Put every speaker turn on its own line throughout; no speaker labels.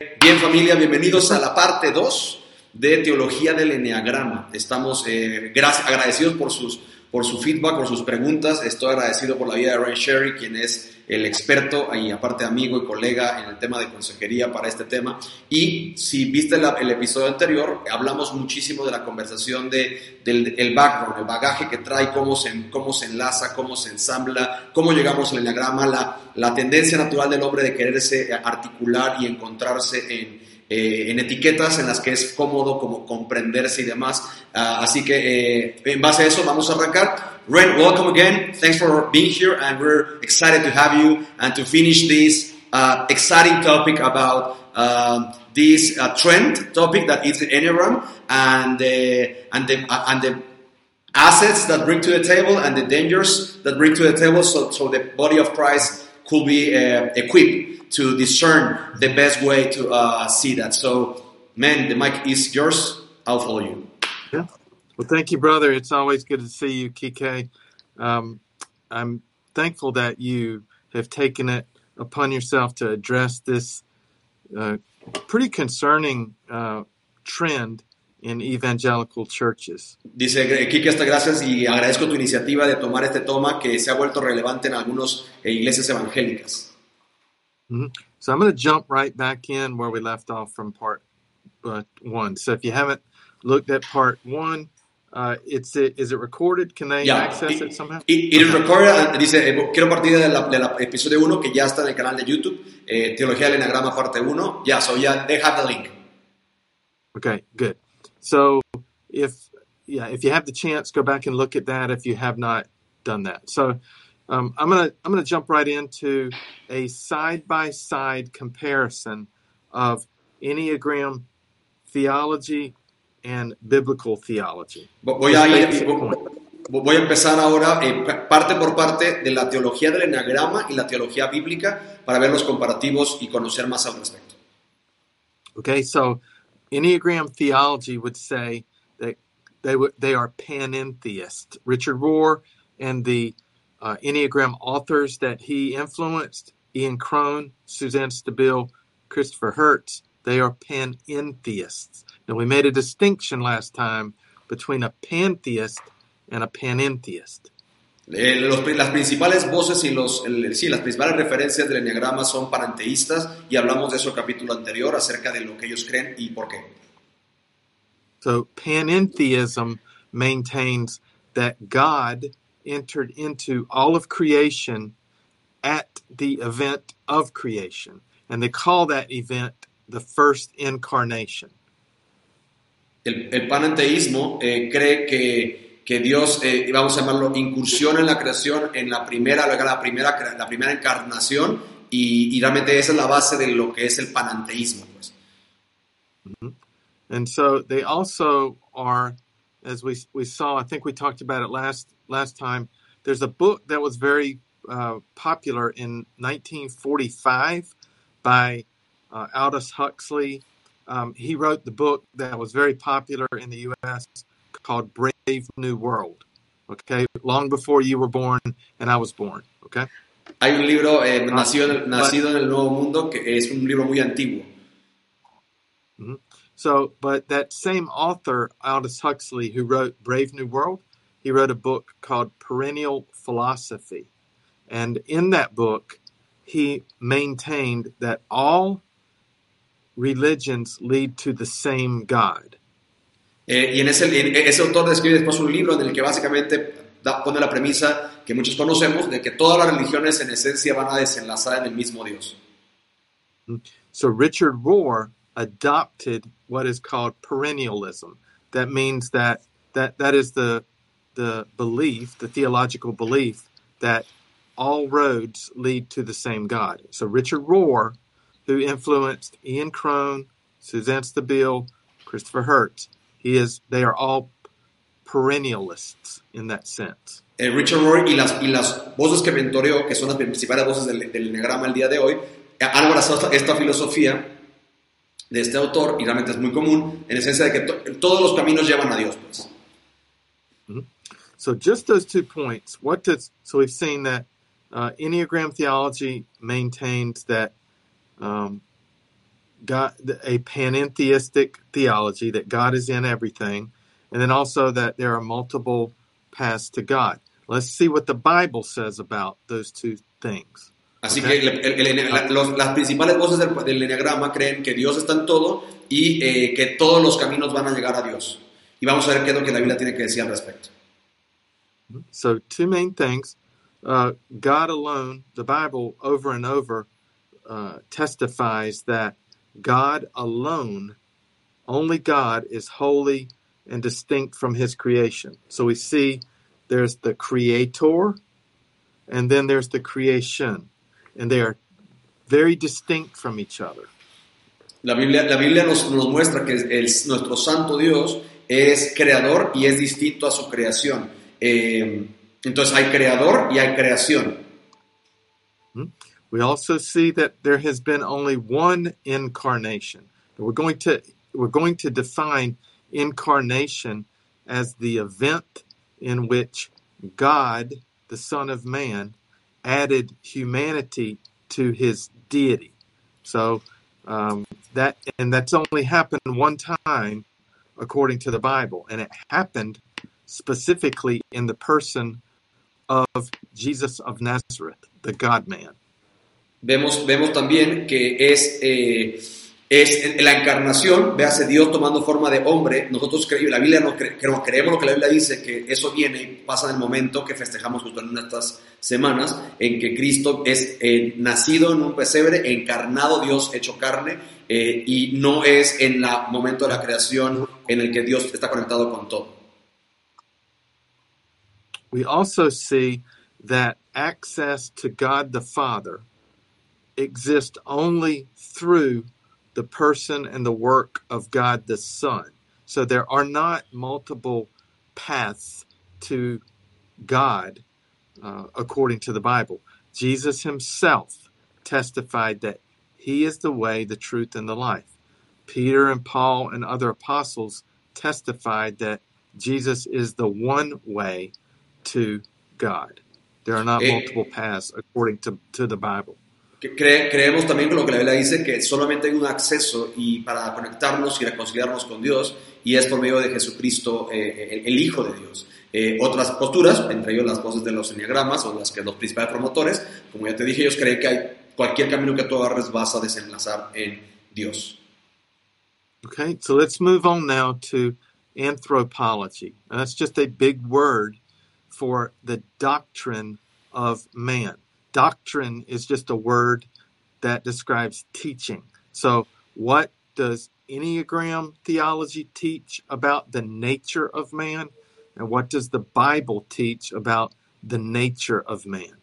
Bien familia, bienvenidos a la parte 2 de Teología del Enneagrama. Estamos eh, agradecidos por, sus, por su feedback, por sus preguntas. Estoy agradecido por la vida de Ray Sherry, quien es el experto y aparte amigo y colega en el tema de consejería para este tema. Y si viste el episodio anterior, hablamos muchísimo de la conversación de, del el background, el bagaje que trae, cómo se, cómo se enlaza, cómo se ensambla, cómo llegamos al enneagrama, la, la tendencia natural del hombre de quererse articular y encontrarse en, eh, en etiquetas en las que es cómodo como comprenderse y demás. Uh, así que eh, en base a eso vamos a arrancar. Ren, welcome again. Thanks for being here and we're excited to have you and to finish this uh, exciting topic about uh, this trend topic that is the Enneagram and the, and the, uh, and the assets that bring to the table and the dangers that bring to the table so, so the body of Christ could be uh, equipped to discern the best way to uh, see that. So, man, the mic is yours. I'll follow you.
Yeah. Well, thank you, brother. It's always good to see you, Kike. Um, I'm thankful that you have taken it upon yourself to address this uh, pretty concerning uh, trend in evangelical churches.
Dice Kike, hasta gracias y agradezco tu iniciativa de tomar este toma que se ha vuelto relevante en algunas eh, iglesias evangélicas.
Mm-hmm. So I'm going to jump right back in where we left off from part uh, one. So if you haven't looked at part one, uh, it's it, is it recorded? Can they yeah. access it, it somehow?
It, it is recorded. Uh, dice, eh, quiero partir del de episodio 1 que ya está en el canal de YouTube, eh, Teología del Enagrama parte 1. Yeah, so yeah, they have the link.
Okay, good. So if yeah, if you have the chance, go back and look at that if you have not done that. So um, I'm gonna I'm gonna jump right into a side by side comparison of Enneagram theology and biblical theology.
Voy a, ir, voy a empezar ahora eh, parte por parte de la teología del enneagrama y la teología bíblica para ver los comparativos y conocer más al respecto.
Okay, so Enneagram theology would say that they they are panentheist. Richard Rohr and the uh, Enneagram authors that he influenced Ian Cron, Suzanne Stabile, Christopher Heuertz. They are panentheists. Now, we made a distinction last time between a pantheist and a panentheist.
Eh, los, las principales voces y los, el, sí, las principales referencias del enneagrama son panenteístas y hablamos de eso el capítulo anterior acerca de lo que ellos creen y por qué.
So panentheism maintains that God entered into all of creation at the event of creation. And they call that event the first incarnation.
El, el panenteísmo eh, cree que, que Dios, eh, vamos a llamarlo, incursión en la creación en la primera, la primera, la primera encarnación y, y realmente esa es la base de lo que es el panenteísmo. Pues.
Mm -hmm. And so they also are, as we, we saw, I think we talked about it last last time. There's a book that was very uh, popular in 1945 by uh, Aldous Huxley. Um, he wrote the book that was very popular in the U.S. called Brave New World. Okay, long before you were born and I was born. Okay.
Hay un libro eh, nacido, nacido en el Nuevo Mundo que es un libro muy antiguo.
Mm-hmm. So, but that same author, Aldous Huxley, who wrote Brave New World, he wrote a book called Perennial Philosophy. And in that book, he maintained that all religions lead to the same God.
Eh, y en ese, en ese autor describe después un libro en el que básicamente da, pone la premisa que muchos conocemos de que todas las religiones en esencia van a desenlazar en el mismo Dios.
So Richard Rohr adopted what is called perennialism. That means that that, that is the the belief, the theological belief, that all roads lead to the same God. So Richard Rohr, who influenced Ian Cron, Suzanne Stabile, Christopher Heuertz. He is. They are all perennialists in that sense.
Eh, Richard Rohr y las, y las voces que mentoreó, que son las principales voces del, del Enneagrama el día de hoy, eh, han abrazado esta, esta filosofía de este autor y realmente es muy común, en esencia de que to- todos los caminos llevan a Dios. Pues.
So just those two points. What does so we've seen that uh, Enneagram theology maintains that um, God a panentheistic theology that God is in everything, and then also that there are multiple paths to God. Let's see what the Bible says about those two things.
Así
Ok.
que el- el- el- la- los- las principales voces del, del Enneagrama creen que Dios está en todo y eh, que todos los caminos van a llegar a Dios. Y vamos a ver qué es lo que la Biblia tiene que decir al respecto.
So, two main things. Uh, God alone, the Bible over and over uh, testifies that God alone, only God, is holy and distinct from his creation. So, we see there's the creator and then there's the creation, and they are very distinct from each other.
La Biblia, la Biblia nos, nos muestra que el- nuestro santo Dios es creador y es distinto a su creación. Eh, entonces hay creador y hay creación.
We also see that there has been only one incarnation. We're going to we're going to define incarnation as the event in which God, the Son of Man, added humanity to his deity. So um, that and that's only happened one time according to the Bible, and it happened specifically in the person of Jesus of Nazareth, the God man.
Vemos, vemos también que es, eh, es la encarnación, véase Dios tomando forma de hombre. Nosotros creemos, la Biblia no creemos lo que la Biblia dice, que eso viene y pasa en el momento que festejamos justo en estas semanas, en que Cristo es eh, nacido en un pesebre, encarnado Dios hecho carne, eh, y no es en el momento de la creación en el que Dios está conectado con todo.
we also see that access to God the Father exists only through the person and the work of God the Son. So there are not multiple paths to God uh, according to the Bible. Jesus himself testified that he is the way, the truth, and the life. Peter and Paul and other apostles testified that Jesus is the one way to God. There are not multiple paths according to, to the Bible.
Que cre- creemos también con lo que la Biblia dice, que solamente hay un acceso y para conectarnos y reconciliarnos con Dios, y es por medio de Jesucristo, eh, el, el Hijo de Dios. Eh, otras posturas, entre ellos las voces de los enneagramas o las que los principales promotores, como ya te dije, ellos creen que hay cualquier camino que tú agarres vas a desenlazar en Dios.
Okay, so let's move on now to anthropology. And that's just a big word for the doctrine of man. Doctrine is just a word that describes teaching. So, what does Enneagram theology teach about the nature of man? And what does the Bible teach about the nature of man?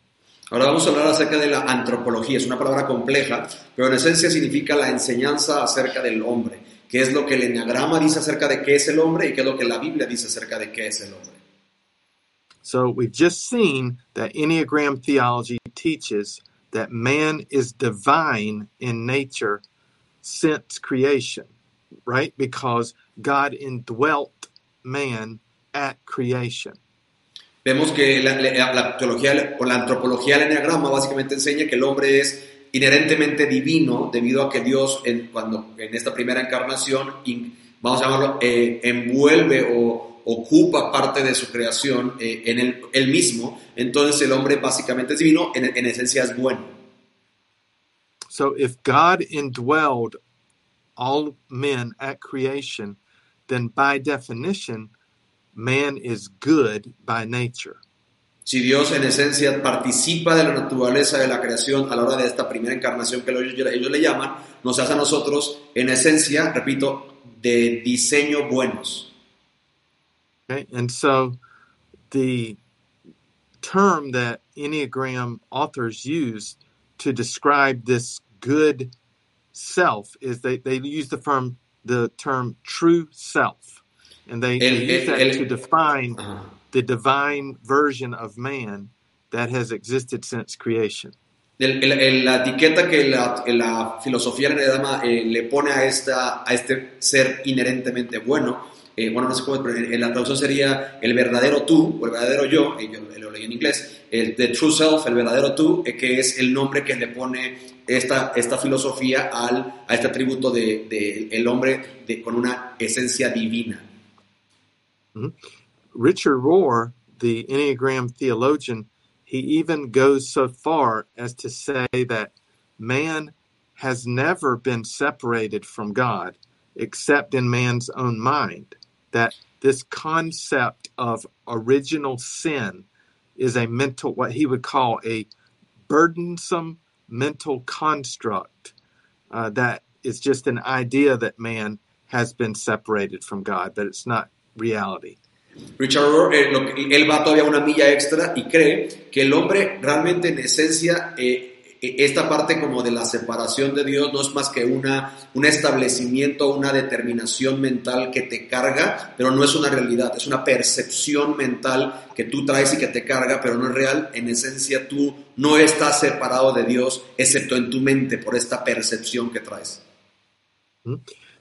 Ahora vamos a hablar acerca de la antropología. Es una palabra compleja, pero en esencia significa la enseñanza acerca del hombre. ¿Qué es lo que el enneagrama dice acerca de qué es el hombre y qué es lo que la Biblia dice acerca de qué es el hombre?
So we've just seen that Enneagram theology teaches that man is divine in nature since creation, right? Because God indwelt man at creation.
Vemos que la, la- la teología o la antropología del enneagrama básicamente enseña que el hombre es inherentemente divino debido a que Dios en, cuando, en esta primera encarnación, in- vamos a llamarlo, eh, envuelve o ocupa parte de su creación eh, en él mismo. Entonces el hombre básicamente es divino, en, en esencia es bueno.
So if God indwelled all men at creation, then by definition, man is good by nature.
Si Dios en esencia participa de la naturaleza de la creación a la hora de esta primera encarnación que ellos, ellos le llaman, nos hace a nosotros en esencia, repito, de diseño buenos.
Okay, and so the term that Enneagram authors use to describe this good self is they, they use the term the term true self. And they, they use that to define
Ajá.
the divine version of man that has existed since creation.
El- el- el- la etiqueta que la, la filosofía del Enneagrama eh, le pone a, esta, a este ser inherentemente bueno, eh, bueno, no sé cómo, pero la traducción sería el verdadero tú, o el verdadero yo, yo lo leí en inglés, el the true self, el verdadero tú, eh, que es el nombre que le pone esta, esta filosofía al, a este atributo de, de el hombre de- con una esencia divina.
Richard Rohr, the Enneagram theologian, he even goes so far as to say that man has never been separated from God except in man's own mind. That this concept of original sin is a mental, what he would call a burdensome mental construct uh, that is just an idea that man has been separated from God, but it's not reality.
Richard Rohr, eh, lo él va todavía una milla extra y cree que el hombre realmente en esencia, eh, esta parte como de la separación de Dios no es más que una, un establecimiento, una determinación mental que te carga, pero no es una realidad, es una percepción mental que tú traes y que te carga, pero no es real. En esencia tú no estás separado de Dios, excepto en tu mente, por esta percepción que traes.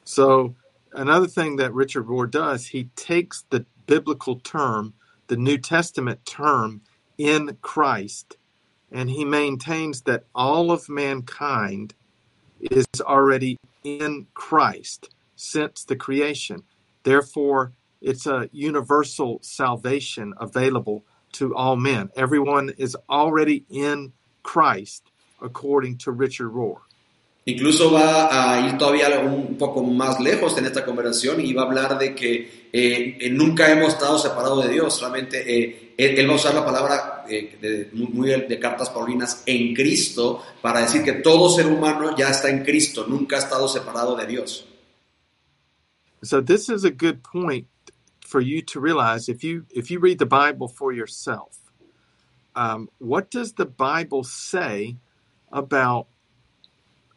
So, another thing that Richard Rohr does, he takes the biblical term, the New Testament term, in Christ, and he maintains that all of mankind is already in Christ since the creation. Therefore, it's a universal salvation available to all men. Everyone is already in Christ, according to Richard Rohr.
Incluso va a ir todavía un poco más lejos en esta conversación y va a hablar de que eh, eh, nunca hemos estado separados de Dios. Solamente eh, él va a usar la palabra eh, de, muy de cartas paulinas en Cristo para decir que todo ser humano ya está en Cristo, nunca ha estado separado de Dios.
So this is a good point for you to realize if you if you read the Bible for yourself. Um, what does the Bible say about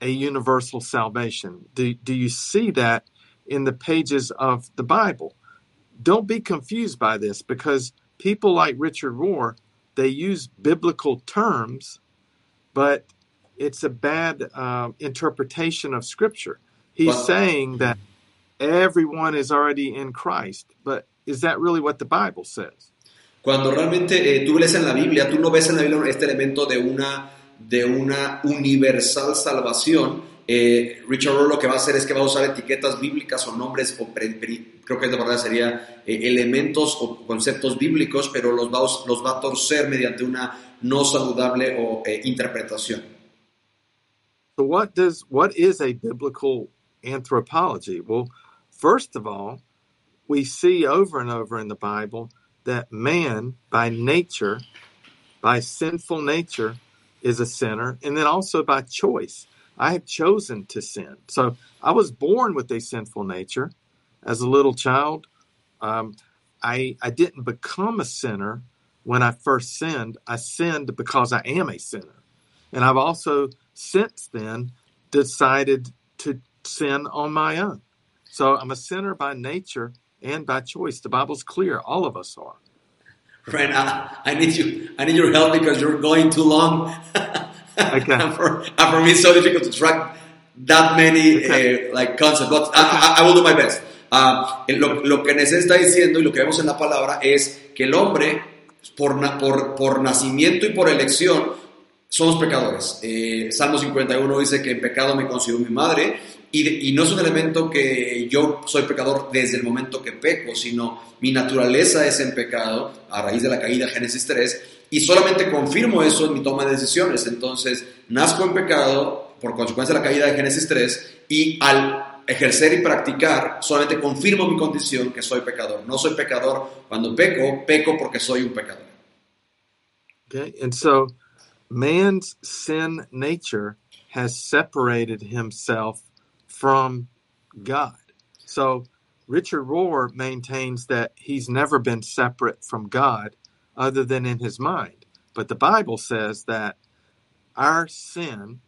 a universal salvation? Do do you see that in the pages of the Bible? Don't be confused by this because people like Richard Rohr they use biblical terms, but it's a bad uh, interpretation of Scripture. He's
Well-
saying that everyone is already in Christ, but is that really what the Bible says?
Cuando realmente eh, tú lees en la Biblia, tú no ves en la Biblia este elemento de una, de una universal salvación. Eh, Richard Rohr lo que va a hacer es que va a usar etiquetas bíblicas o nombres, o pre- pre- creo que de verdad sería eh, elementos o conceptos bíblicos, pero los va, los va a torcer mediante una no saludable o, eh, interpretación.
So what does what is a biblical anthropology? Well, first of all, we see over and over in the Bible that man by nature, by sinful nature, is a sinner, and then also by choice. I have chosen to sin. So I was born with a sinful nature as a little child. Um, I I didn't become a sinner when I first sinned. I sinned because I am a sinner. And I've also since then decided to sin on my own. So I'm a sinner by nature and by choice. The Bible's clear. All of us are.
Friend, I, I need you. I need your help because you're going too long.
Okay.
and, for, and for me, it's so difficult to track that many
Okay.
uh, like concepts. But I, I, I will do my best. Ah, lo, lo que Nesé está diciendo y lo que vemos en la palabra es que el hombre, por, por, por nacimiento y por elección, somos pecadores. Eh, Salmo 51 dice que en pecado me concibió mi madre y, de- y no es un elemento que yo soy pecador desde el momento que peco, sino mi naturaleza es en pecado a raíz de la caída, Génesis 3, y solamente confirmo eso en mi toma de decisiones. Entonces, nazco en pecado por consecuencia de la caída de Génesis 3 y al ejercer y practicar solamente confirmo mi condición que soy pecador. No soy pecador cuando peco, peco porque soy un pecador.
Okay. And so man's sin nature has separated himself from God. So Richard Rohr maintains that he's never been separate from God other than in his mind. But the Bible says that our sin,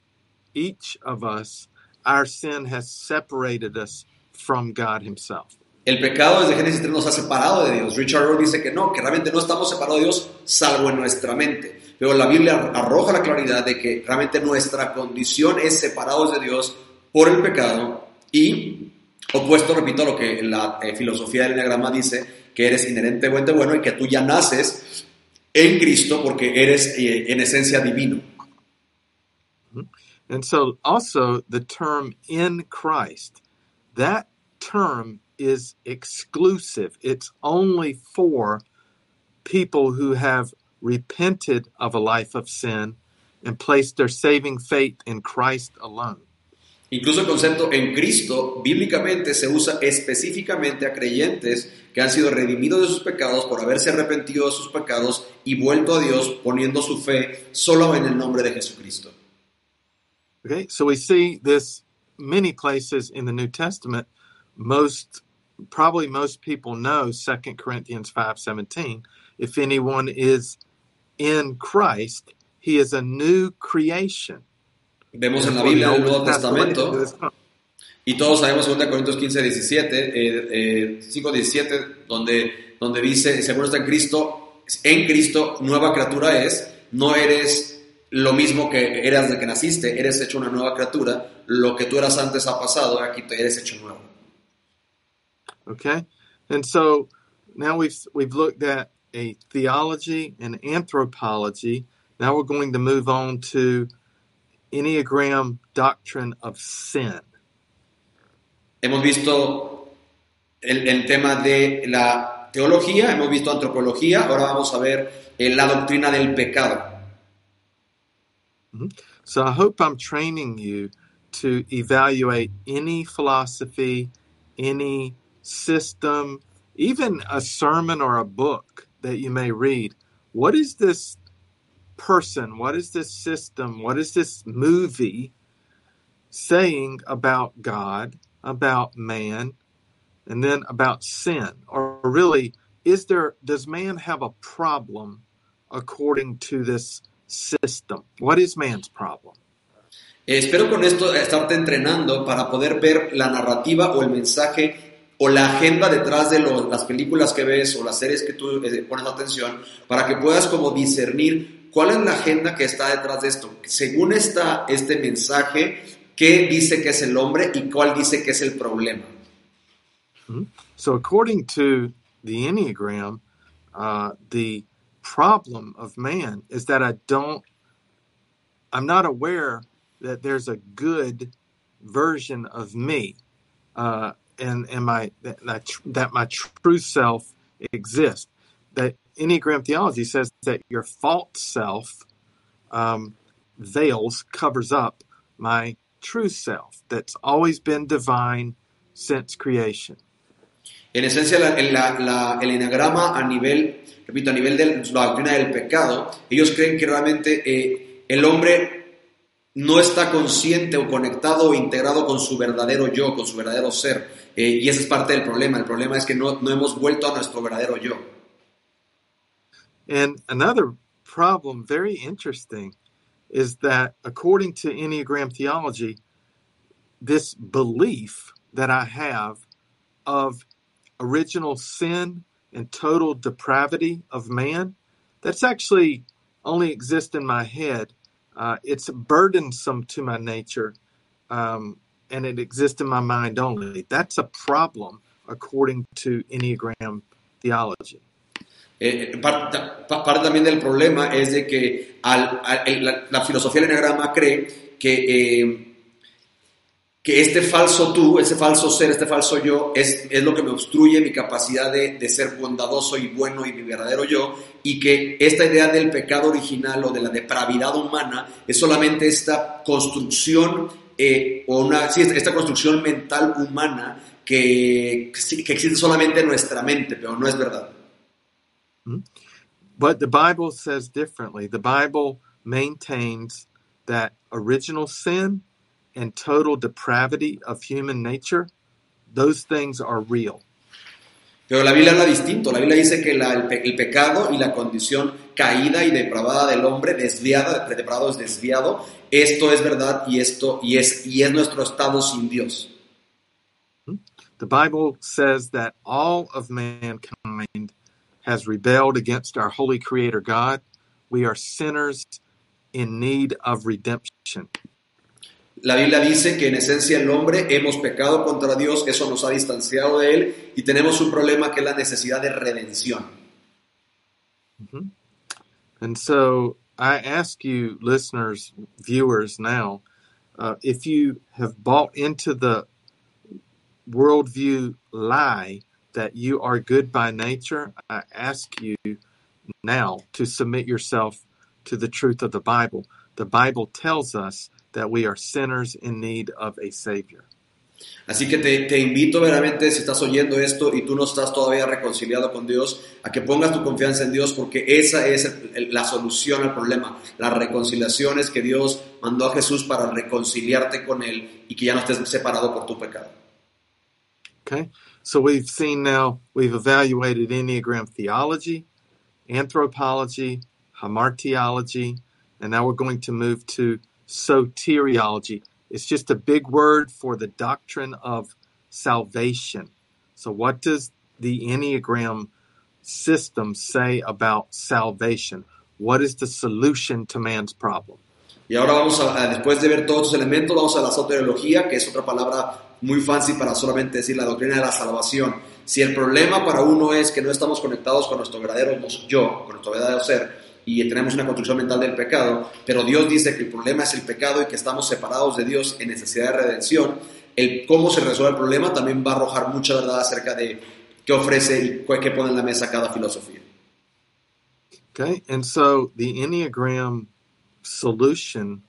each of us, our sin has separated us from God Himself.
El pecado desde Génesis 3 nos ha separado de Dios. Richard Rohr dice que no, que realmente no estamos separados de Dios salvo en nuestra mente. Pero la Biblia arroja la claridad de que realmente nuestra condición es separados de Dios por el pecado y opuesto, repito, lo que la eh, filosofía del Enneagrama dice, que eres inherentemente bueno y que tú ya naces en Cristo porque eres eh, en esencia divino.
And so also the term in Christ, that term is exclusive. It's only for people who have repented of a life of sin and placed their saving faith in Christ alone.
Incluso el concepto en Cristo bíblicamente se usa específicamente a creyentes que han sido redimidos de sus pecados por haberse arrepentido de sus pecados y vuelto a Dios poniendo su fe solo en el nombre de Jesucristo.
Okay, so we see this many places in the New Testament. Most, probably most people know 2 Corinthians 5.17. If anyone is in Christ, he is a new creation.
Vemos en la Biblia del Nuevo Testamento y todos sabemos 2 Corintios 15, 17, eh, eh, 5, 17, donde, donde dice, según está en Cristo, en Cristo nueva criatura es, no eres lo mismo que eras de que naciste, eres hecho una nueva criatura, lo que tú eras antes ha pasado, aquí te eres hecho nuevo.
Okay, and so now we've we've looked at a theology and anthropology. Now we're going to move on to Enneagram doctrine of sin.
Hemos visto el, el tema de la teología, hemos visto antropología, ahora vamos a ver eh, la doctrina del pecado.
Mhm. So I hope I'm training you to evaluate any philosophy, any system, even a sermon or a book that you may read. What is this person? What is this system? What is this movie saying about God, about man, and then about sin? Or really, is there does man have a problem according to this system? What is man's problem?
Eh, espero con esto estarte entrenando para poder ver la narrativa o el mensaje o la agenda detrás de las películas que ves o las series que tú eh, pones atención, para que puedas como discernir cuál es la agenda que está detrás de esto. Según está este mensaje, ¿qué dice que es el hombre y cuál dice que es el problema?
So, according to the Enneagram, uh, the problem of man is that I don't, I'm not aware that there's a good version of me, uh, and and my that, that my true self exists. That Enneagram theology says that your false self um, veils, covers up my true self that's always been divine since creation.
En esencia, la- la- la- el enagrama a nivel, repito, a nivel de la doctrina del pecado, ellos creen que realmente eh, el hombre no está consciente o conectado o integrado con su verdadero yo, con su verdadero ser. Eh, y ese es parte del problema. El problema es que no, no hemos vuelto a nuestro verdadero yo.
And another problem, very interesting, is that according to Enneagram theology, this belief that I have of original sin and total depravity of man, that's actually only exists in my head. Uh, it's burdensome to my nature, um, and it exists in my mind only. That's a problem according to Enneagram theology.
Eh, parte, pa- parte también del problema es de que la, la filosofía del enagrama cree que, eh, que este falso tú, ese falso ser, este falso yo, es, es lo que me obstruye mi capacidad de, de ser bondadoso y bueno y mi verdadero yo, y que esta idea del pecado original o de la depravidad humana es solamente esta construcción, eh, o una, sí, esta construcción mental humana que, que existe solamente en nuestra mente, pero no es verdad. Hmm?
But the Bible says differently. The Bible maintains that original sin and total depravity of human nature, those things are real.
Pero la Biblia habla distinto. La Biblia dice que la- el, pe- el pecado y la condición caída y depravada del hombre, desviada, depravado es desviado. Esto es verdad y esto y es y es nuestro estado sin Dios. Hmm?
The Bible says that all of mankind has rebelled against our holy creator God. We are sinners in need of redemption.
La Biblia dice que en esencia el hombre hemos pecado contra Dios, eso nos ha distanciado de Él y tenemos un problema que es la necesidad de redención.
And so I ask you, listeners, viewers, now, uh, if you have bought into the worldview lie that you are good by nature, I ask you now to submit yourself to the truth of the Bible. The Bible tells us that we are sinners in need of a Savior.
Así que te, te invito verdaderamente, si estás oyendo esto y tú no estás todavía reconciliado con Dios, a que pongas tu confianza en Dios porque esa es el- el- la solución al problema. La reconciliación es que Dios mandó a Jesús para reconciliarte con Él y que ya no estés separado por tu pecado.
Okay? So we've seen now, we've evaluated Enneagram theology, anthropology, hamartiology, and now we're going to move to soteriology. It's just a big word for the doctrine of salvation. So, what does the Enneagram system say about salvation? What is the solution to man's problem?
Y ahora vamos a, después de ver todos estos elementos, vamos a la soteriología, que es otra palabra muy fancy para solamente decir la doctrina de la salvación. Si el problema para uno es que no estamos conectados con nuestro verdadero yo, con nuestro verdadero ser, y tenemos una construcción mental del pecado, pero Dios dice que el problema es el pecado y que estamos separados de Dios en necesidad de redención, el cómo se resuelve el problema también va a arrojar mucha verdad acerca de qué ofrece y qué pone en la mesa cada filosofía.
Okay, and so the Enneagram solution,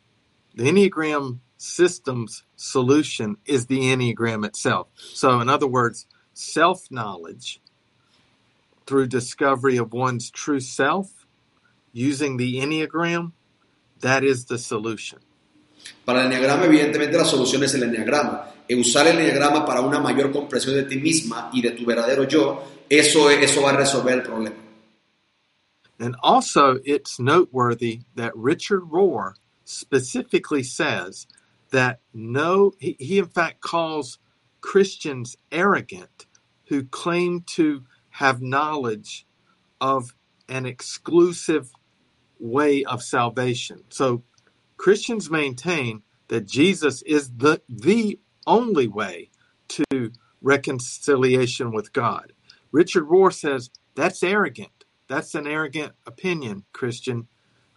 the Enneagram system's solution is the Enneagram itself. So, in other words, self knowledge through discovery of one's true self using the Enneagram, that is the solution.
Para el enneagrama, evidentemente, la solución es el enneagrama. E usar el enneagrama para una mayor comprensión de ti misma y de tu verdadero yo, eso, eso va a resolver el problema.
And also, it's noteworthy that Richard Rohr specifically says that no, he, he in fact calls Christians arrogant who claim to have knowledge of an exclusive way of salvation. So Christians maintain that Jesus is the, the only way to reconciliation with God. Richard Rohr says that's arrogant. That's an arrogant opinion, Christian,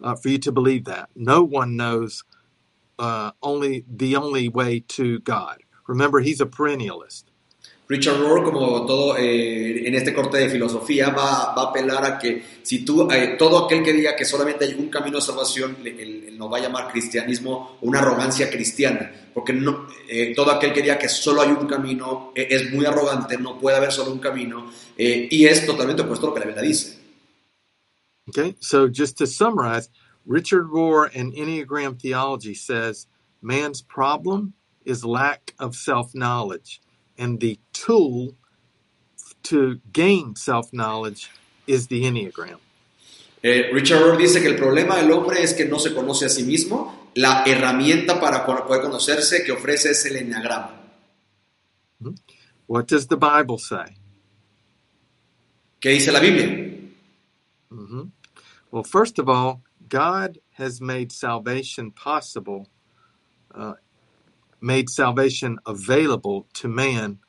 uh, for you to believe that. No one knows uh, only the only way to God. Remember, he's a perennialist.
Richard Rohr, como todo eh, en este corte de filosofía, va, va a apelar a que si tú, eh, todo aquel que diga que solamente hay un camino de salvación, le- va a llamar cristianismo una arrogancia cristiana, porque no, eh, todo aquel que diga que solo hay un camino eh, es muy arrogante, no puede haber solo un camino, y es totalmente opuesto a lo que la Biblia dice.
Okay, so just to summarize, Richard Rohr and Enneagram theology says man's problem is lack of self knowledge, and the tool to gain self knowledge is the Enneagram.
Eh, Richard Rohr dice que el problema del hombre es que no se conoce a sí mismo, la herramienta para poder conocerse que ofrece es el enneagrama.
What does the Bible say?
¿Qué dice la Biblia?
hmm Well, first of all, God has made salvation possible, uh, made salvation available to man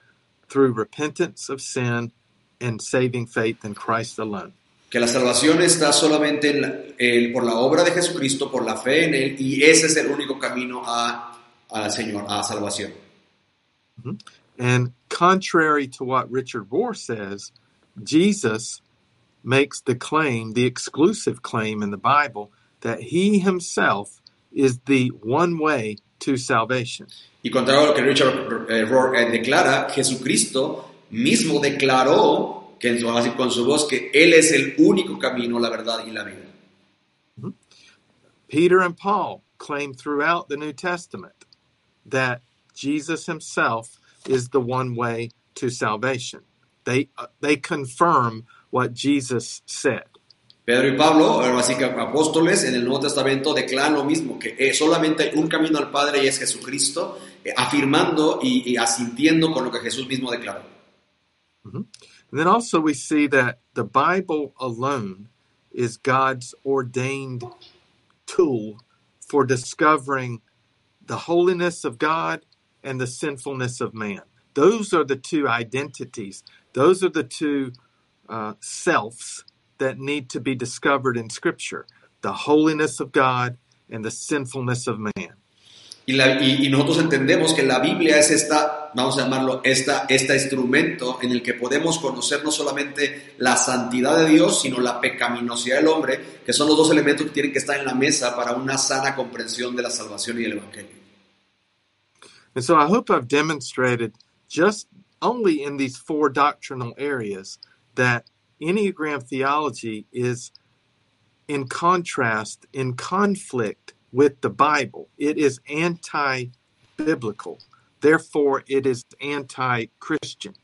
through repentance of sin and saving faith in Christ alone.
que la salvación está solamente en la- el- por la obra de Jesucristo, por la fe en Él, y ese es el único camino a, al Señor, a salvación.
And contrary to what Richard Rohr says, Jesus makes the claim, the exclusive claim in the Bible, that he himself is the one way to salvation.
Y contrario a lo que Richard eh, Rohr eh, declara, Jesucristo mismo declaró que en su, con su voz que Él es el único camino, la verdad y la vida.
Peter and Paul claim throughout the New Testament that Jesus himself is the one way to salvation. They uh, they confirm what Jesus said.
Pedro y Pablo, así que apóstoles en el Nuevo Testamento declaran lo mismo, que eh, solamente hay un camino al Padre y es Jesucristo, eh, afirmando y, y, asintiendo con lo que Jesús mismo declaró.
Mm -hmm. And then also we see that the Bible alone is God's ordained tool for discovering the holiness of God and the sinfulness of man. Those are the two identities. Those are the two uh, selves that need to be discovered in Scripture the holiness of God and the sinfulness of man.
Y, la, y, y, nosotros entendemos que la Biblia es esta, vamos a llamarlo, esta, este instrumento en el que podemos conocer no solamente la santidad de Dios, sino la pecaminosidad del hombre, que son los dos elementos que tienen que estar en la mesa para una sana comprensión de la salvación y el Evangelio.
And so I hope I've demonstrated just only in these four doctrinal areas that Enneagram theology is in contrast, in conflict with the Bible. It is anti biblical. Therefore, it is anti Christian.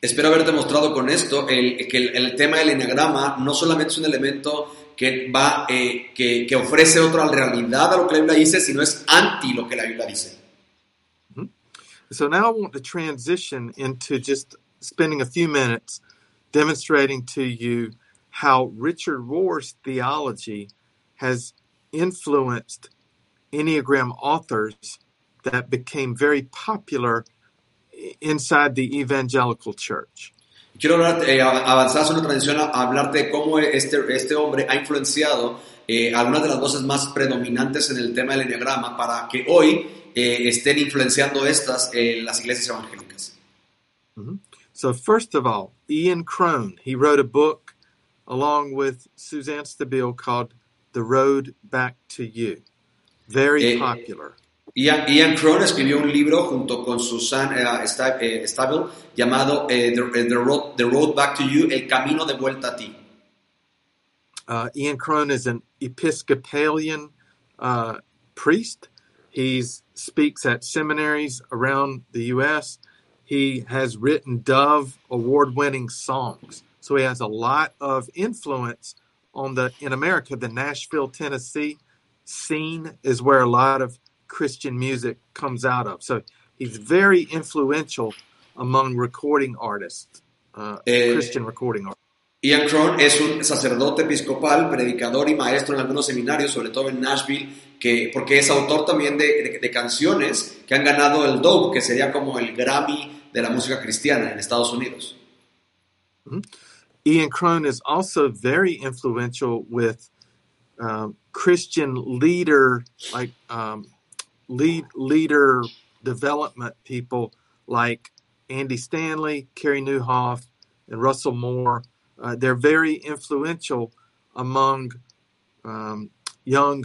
Espero haber demostrado con esto el, que el, el, tema del enneagrama no solamente es un elemento que, va, eh, que, que, ofrece otra realidad a lo que la Biblia dice, sino es anti lo que la Biblia dice.
Mm -hmm. So now I want to transition into just spending a few minutes demonstrating to you how Richard Rohr's theology has influenced Enneagram authors that became very popular inside the evangelical church.
Quiero hablar, eh, avanzar una transición a, hablarte de cómo este, este hombre ha influenciado eh, algunas de las voces más predominantes en el tema del enneagrama para que hoy eh, estén influenciando estas en las iglesias evangélicas.
Mm -hmm. So first of all, Ian Cron, he wrote a book along with Suzanne Stabile called The Road Back to You. Very eh, popular.
Ian, Ian Cron escribió un libro junto con Suzanne uh, Stabile llamado uh, the, the, Road, the Road Back to You, El Camino de Vuelta a Ti.
Uh, Ian Cron is an Episcopalian priest. He speaks at seminaries around the U.S. He has written Dove award winning songs. So he has a lot of influence on the, in America, the Nashville, Tennessee scene is where a lot of Christian music comes out of. So he's very influential among recording artists, uh, eh, Christian recording artists.
Ian Cron es un sacerdote episcopal, predicador y maestro en algunos seminarios, sobre todo en Nashville, que, porque es autor también de, de, de canciones que han ganado el Dove, que sería como el Grammy de la música cristiana en Estados Unidos.
Mm-hmm. Ian Cron is also very influential with um, Christian leader, like um, lead leader development people like Andy Stanley, Carey Nieuwhof, and Russell Moore. Uh, they're very influential among um, young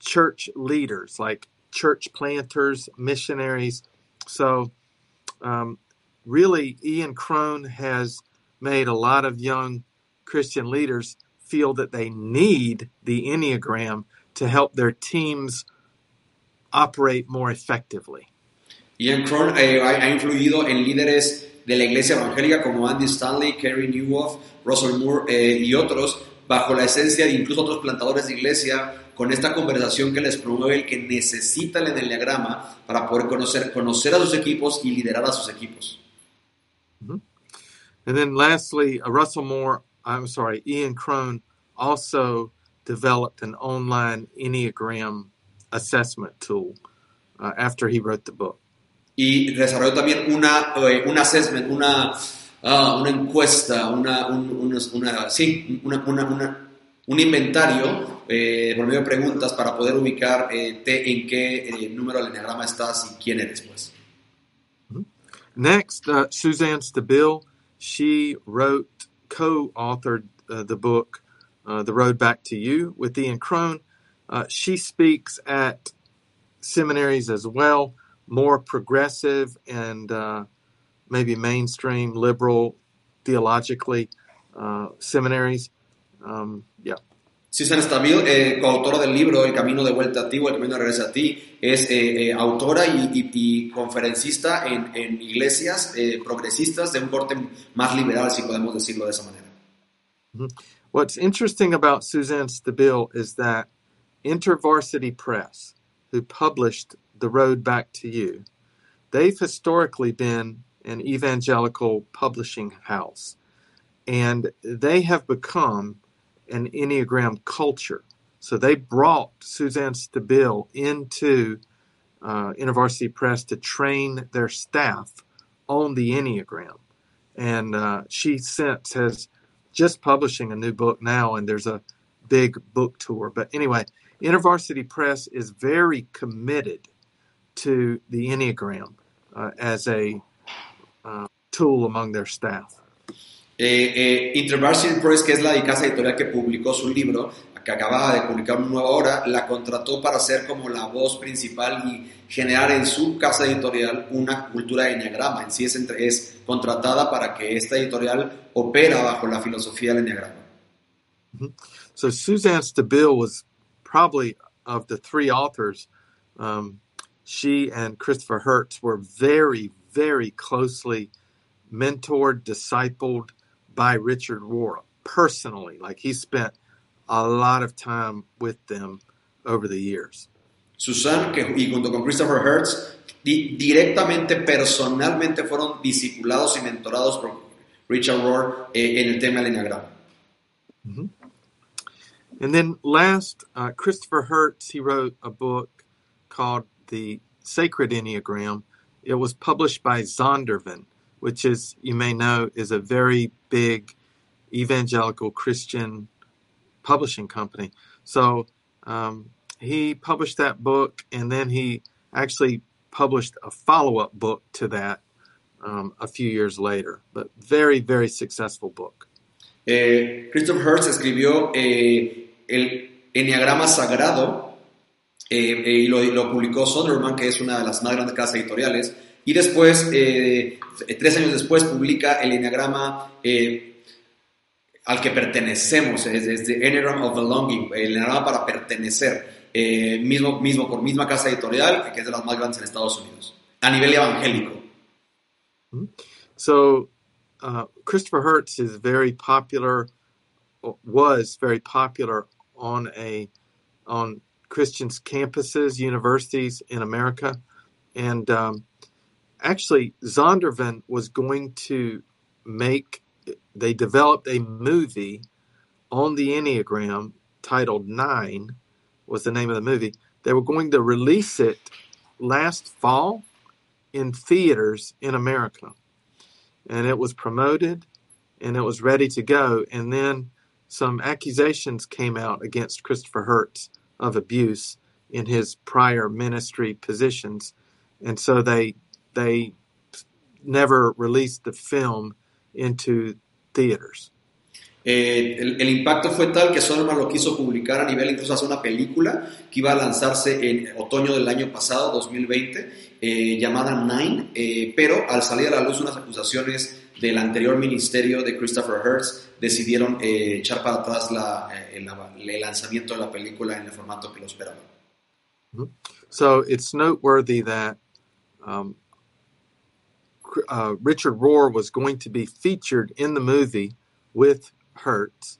church leaders, like church planters, missionaries. So um, really, Ian Cron has made a lot of young Christian leaders feel that they need the Enneagram to help their teams operate more effectively.
Ian Cron eh, ha influido en líderes de la iglesia evangélica como Andy Stanley, Carey Nieuwhof, Russell Moore eh, y otros, bajo la esencia de incluso otros plantadores de iglesia, con esta conversación que les promueve el que necesita el enneagrama para poder conocer, conocer a sus equipos y liderar a sus equipos.
Mm -hmm. And then lastly, uh, Russell Moore, I'm sorry, Ian Crone also developed an online Enneagram assessment tool uh, after he wrote the book.
Y desarrolló también una, eh, un assessment, una, uh, una encuesta, una, un, una, una sí, una, una, un inventario eh, por medio de preguntas para poder ubicar eh, te, en qué eh, número del enneagrama estás y quién eres, pues.
Next, uh, Suzanne Stabile, she wrote, co-authored uh, the book uh, The Road Back to You with Ian Cron. Uh, she speaks at seminaries as well, more progressive and uh, maybe mainstream liberal theologically uh, seminaries. Um.
Susan Stabile, eh, coautora del libro El Camino de Vuelta a Ti o El Camino de Regreso a Ti, es eh, eh, autora y, y, y, conferencista en, en iglesias eh, progresistas de un corte más liberal, si podemos decirlo de esa manera.
What's interesting about Suzanne Stabile is that InterVarsity Press, who published The Road Back to You, they've historically been an evangelical publishing house, and they have become an Enneagram culture. So they brought Suzanne Stabile into uh, InterVarsity Press to train their staff on the Enneagram. And uh, she since has just publishing a new book now, and there's a big book tour. But anyway, InterVarsity Press is very committed to the Enneagram uh, as a uh, tool among their staff.
Eh, eh, InterVarsity Press, que es la casa editorial que publicó su libro, que acababa de publicar una nueva obra, la contrató para ser como la voz principal y generar en su casa editorial una cultura de enneagrama. En sí es, entre, es contratada para que esta editorial opera bajo la filosofía del enneagrama.
Mm-hmm. So Suzanne Stabile was probably of the three authors, um, she and Christopher Hertz were very, very closely mentored, discipled by Richard Rohr personally. Like he spent a lot of time with them over the years.
Susan que, y junto con Christopher Heuertz di, directamente, personalmente fueron discipulados y mentorados por Richard Rohr eh, en el tema del enneagrama.
Mm -hmm. And then last, uh, Christopher Heuertz, he wrote a book called The Sacred Enneagram. It was published by Zondervan, which is, you may know, is a very big evangelical Christian publishing company. So um, he published that book, and then he actually published a follow up book to that um, a few years later. But very, very successful book.
Eh, Christopher Heuertz escribió eh, el Enneagrama Sagrado eh, eh, y lo, lo, publicó Zondervan, que es una de las más grandes casas editoriales. Y después, eh, tres años después, publica el Enneagrama al que pertenecemos, es, es the Enneagram of Belonging, el Enneagrama para pertenecer, eh, mismo, mismo por misma casa editorial, que es de las más grandes en Estados Unidos, a nivel evangélico.
Mm-hmm. So, uh, Christopher Hertz is very popular, was very popular on a on Christians campuses, universities in America, and um, actually Zondervan was going to make they developed a movie on the Enneagram titled Nine, was the name of the movie. They were going to release it last fall in theaters in America. And it was promoted and it was ready to go. And then some accusations came out against Christopher Heuertz of abuse in his prior ministry positions. And so they they never released the film into theaters.
Eh, el, el, impacto fue tal que Soderman lo quiso publicar a nivel, incluso hacer una película que iba a lanzarse en otoño del año pasado, 2020, eh, llamada Nine, eh, pero al salir a la luz unas acusaciones del anterior ministerio de Christopher Hertz, decidieron eh, echar para atrás la, eh, el, el, lanzamiento de la película en el formato que lo esperaban.
Mm-hmm. So it's noteworthy that um, uh, Richard Rohr was going to be featured in the movie with Heuertz,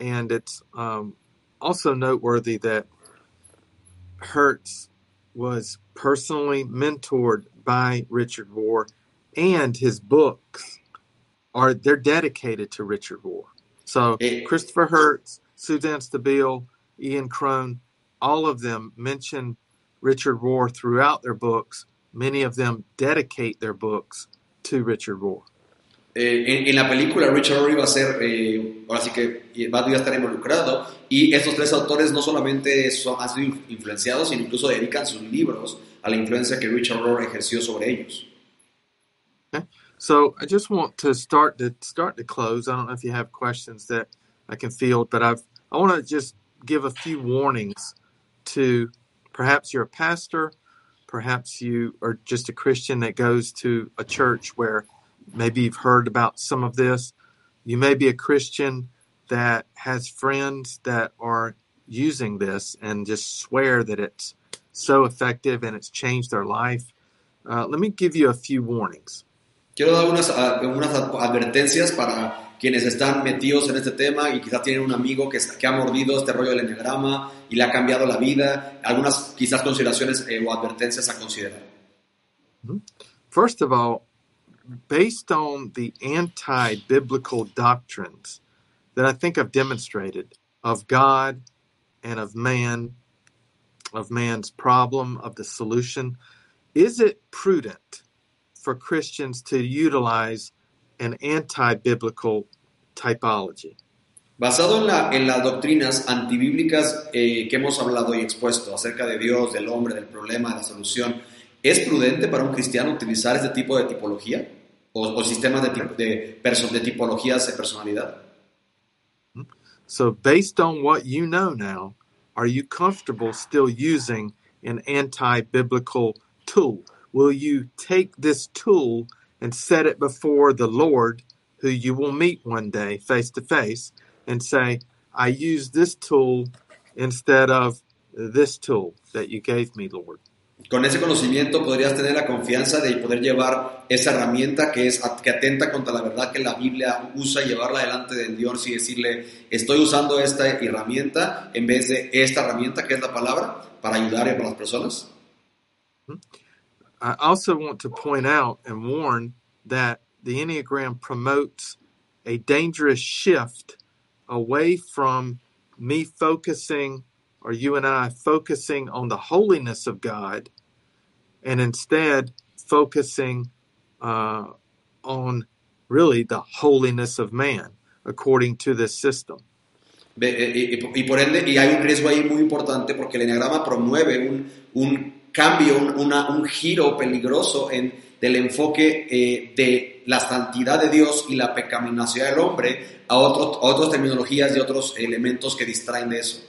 and it's um, also noteworthy that Heuertz was personally mentored by Richard Rohr, and his books are they're dedicated to Richard Rohr. So Christopher Heuertz, Suzanne Stabile, Ian Cron, all of them mention Richard Rohr throughout their books many of them dedicate their books to Richard Rohr.
Eh, en, en, la película Richard Rohr iba a ser, eh, ahora sí que va a estar involucrado y estos tres autores no solamente son, han sido influenciados, sino incluso dedican sus libros a la influencia que Richard Rohr ejerció sobre ellos.
Okay. So I just want to start to start to close. I don't know if you have questions that I can field, but I've I want to just give a few warnings to perhaps you're a pastor Perhaps you are just a Christian that goes to a church where maybe you've heard about some of this. You may be a Christian that has friends that are using this and just swear that it's so effective and it's changed their life. Uh, let me give you a few warnings.
Quiero dar unas, ah, unas advertencias para quienes están metidos en este tema y quizás tienen un amigo que, que ha mordido este rollo del enneagrama y le ha cambiado la vida. Algunas quizás consideraciones eh, o advertencias a considerar.
First of all, based on the anti biblical doctrines that I think I've demonstrated of God and of man, of man's problem, of the solution, is it prudent for Christians to utilize an anti biblical typology?
Basado en, la, en las doctrinas antibíblicas eh, que hemos hablado y expuesto acerca de Dios, del hombre, del problema, de la solución, ¿es prudente para un cristiano utilizar este tipo de tipología o, o sistemas de, de, de tipologías de personalidad?
So, based on what you know now, are you comfortable still using an anti biblical tool? Will you take this tool and set it before the Lord, who you will meet one day face to face, and say, I use this tool instead of this tool that you gave me, Lord?
Con ese conocimiento podrías tener la confianza de poder llevar esa herramienta que es que atenta contra la verdad que la Biblia usa y llevarla delante del Dios y decirle, estoy usando esta herramienta en vez de esta herramienta que es la palabra para ayudar a las personas.
I also want to point out and warn that the Enneagram promotes a dangerous shift away from me focusing or you and I focusing on the holiness of God and instead focusing uh, on really the holiness of man according to this system.
Y por ende, y hay un riesgo ahí muy importante porque el enneagrama promueve un, un cambio, un, una, un giro peligroso en, del enfoque eh, de la santidad de Dios y la pecaminosidad del hombre a, otro, a otras terminologías y otros elementos que distraen de eso.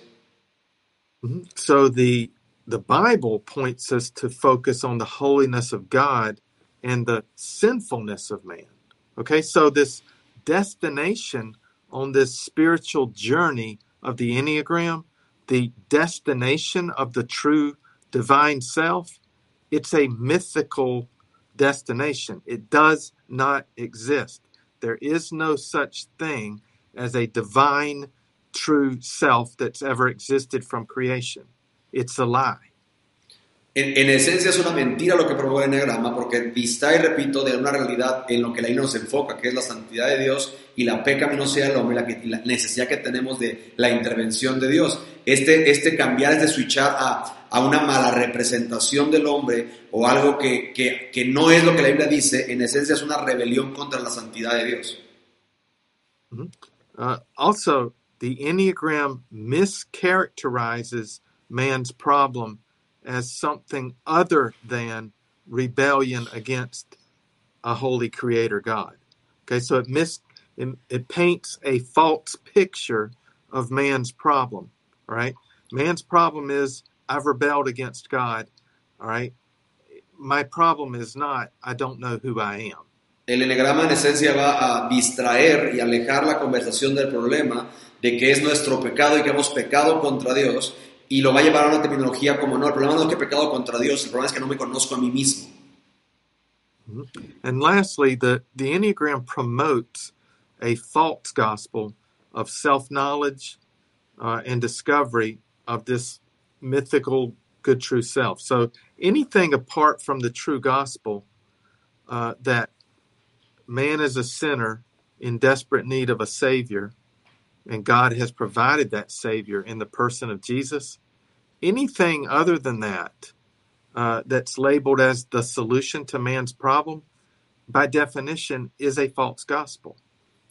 Mm-hmm. So the the Bible points us to focus on the holiness of God and the sinfulness of man. Okay, so this destination on this spiritual journey of the Enneagram, the destination of the true divine self, it's a mythical destination. It does not exist. There is no such thing as a divine true self that's ever existed from creation. It's a lie.
En, en, esencia es una mentira lo que promueve el enagrama porque distrae, repito, de una realidad en lo que la Biblia nos enfoca, que es la santidad de Dios y la pecaminosidad del hombre la, que, la necesidad que tenemos de la intervención de Dios. Este, este cambiar, este switchar a, a una mala representación del hombre o algo que, que, que no es lo que la Biblia dice, en esencia es una rebelión contra la santidad de Dios.
Mm -hmm. uh, also, the Enneagram mischaracterizes man's problem as something other than rebellion against a holy creator God. Okay, so it mis it, it paints a false picture of man's problem. Right, man's problem is I've rebelled against God. All right, my problem is not I don't know who I am.
El enegrama en esencia va a distraer y alejar la conversación del problema de que es nuestro pecado y que hemos pecado contra Dios y lo va a llevar a una terminología como no, el problema no es que he pecado contra Dios, el problema es que no me conozco a mí mismo.
Mm-hmm. And lastly, the, the Enneagram promotes a false gospel of self knowledge uh, and discovery of this mythical good true self. So anything apart from the true gospel uh, that man is a sinner in desperate need of a savior, and God has provided that savior in the person of Jesus, anything other than that uh, that's labeled as the solution to man's problem, by definition, is a false gospel.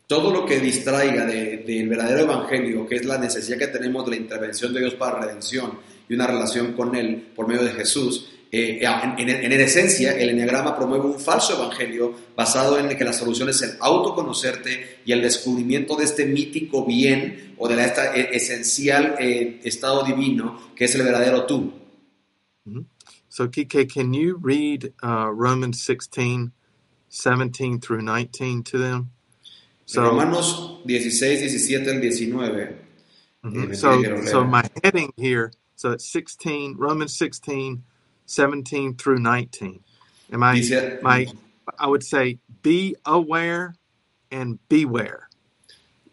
Todo lo que distraiga del de, de verdadero evangelio, que es la necesidad que tenemos de la intervención de Dios para redención y una relación con Él por medio de Jesús, eh, en, en, en, esencia, el enneagrama promueve un falso evangelio basado en que la solución es el autoconocerte y el descubrimiento de este mítico bien o de la, esta e, esencial eh, estado divino que es el verdadero tú.
Mm -hmm. So, Kike, can you read uh, Romans 16, 17 through 19 to them?
So, Romanos 16, 17 al 19.
Mm -hmm. so, so my heading here, so it's 16, Romans 16, 17 through 19. And my,
Dice,
my, I would say be aware and beware.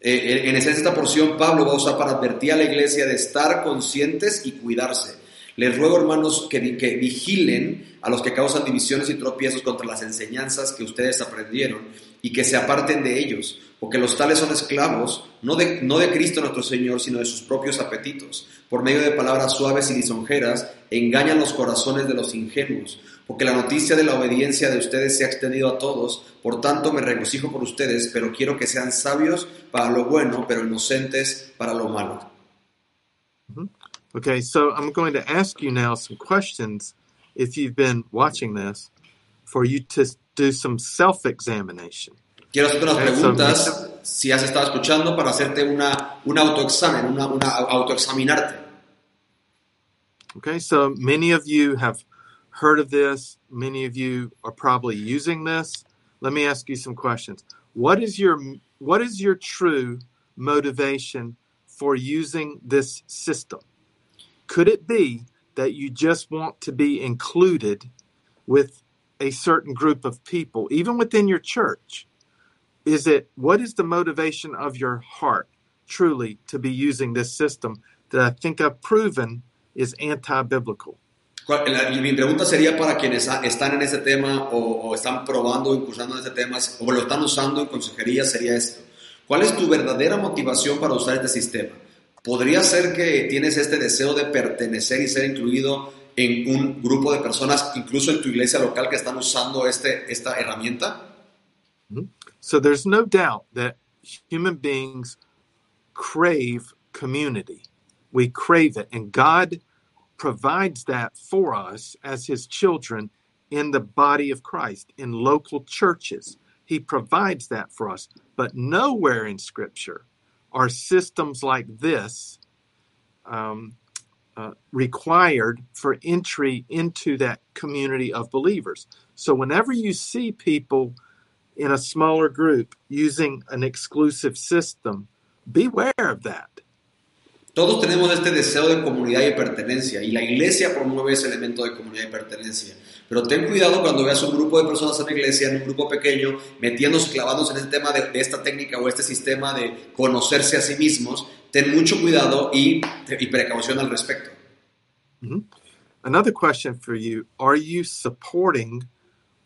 Eh, en esencia, esta porción Pablo va a usar para advertir a la iglesia de estar conscientes y cuidarse. Les ruego, hermanos, que, vigilen a los que causan divisiones y tropiezos contra las enseñanzas que ustedes aprendieron y que se aparten de ellos, porque los tales son esclavos, no de, no de Cristo nuestro Señor, sino de sus propios apetitos. Por medio de palabras suaves y lisonjeras, engañan los corazones de los ingenuos, porque la noticia de la obediencia de ustedes se ha extendido a todos, por tanto me regocijo por ustedes, pero quiero que sean sabios para lo bueno, pero inocentes para lo malo.
Okay, so I'm going to ask you now some questions if you've been watching this for you to do some self examination.
Quiero hacerte unas preguntas, si has estado escuchando, para hacerte una, un autoexamen, una, una autoexaminarte.
Okay, so many of you have heard of this. Many of you are probably using this. Let me ask you some questions. What is your what is your true motivation for using this system? Could it be that you just want to be included with a certain group of people, even within your church? Is it what is the motivation of your heart truly to be using this system that I think I've proven is anti biblical?
Mi pregunta sería para quienes están en ese tema o, o están probando o incursando en ese tema o lo están usando en consejería, sería esto. ¿Cuál es tu verdadera motivación para usar este sistema? ¿Podría ser que tienes este deseo de pertenecer y ser incluido en un grupo de personas, incluso en tu iglesia local, que están usando este, esta herramienta? Mm-hmm.
So there's no doubt that human beings crave community. We crave it, and God provides that for us as His children in the body of Christ, in local churches. He provides that for us. But nowhere in Scripture are systems like this um, uh, required for entry into that community of believers. So whenever you see people in a smaller group using an exclusive system, beware of that.
Todos tenemos este deseo de comunidad y pertenencia y la iglesia promueve ese elemento de comunidad y pertenencia. Pero ten cuidado cuando veas un grupo de personas en la iglesia, en un grupo pequeño, metiéndose, clavándose en el tema de, esta técnica o este sistema de conocerse a sí mismos. Ten mucho cuidado y, y precaución al respecto.
Mm -hmm. Another question for you Are you supporting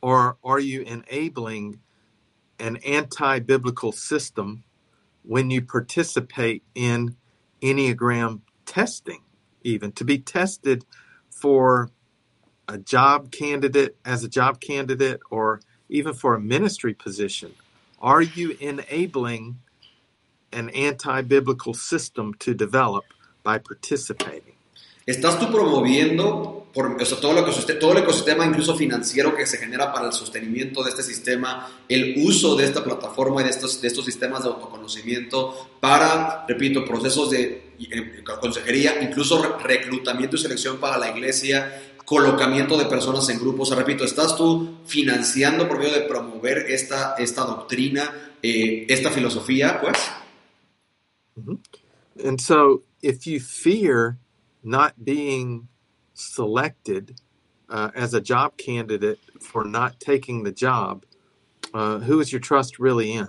or are you enabling an anti biblical system when you participate in Enneagram testing, even to be tested for a job candidate as a job candidate or even for a ministry position? Are you enabling an anti biblical system to develop by participating?
¿Estás tú promoviendo por, o sea, todo, el ecosistema, todo el ecosistema, incluso financiero, que se genera para el sostenimiento de este sistema, el uso de esta plataforma y de estos, de estos sistemas de autoconocimiento para, repito, procesos de eh, consejería, incluso reclutamiento y selección para la iglesia, colocamiento de personas en grupos. O sea, repito, ¿estás tú financiando por medio de promover esta, esta doctrina, eh, esta filosofía, pues?
Mm -hmm. And so, if you fear not being selected uh, as a job candidate for not taking the job, uh, who is your trust really in?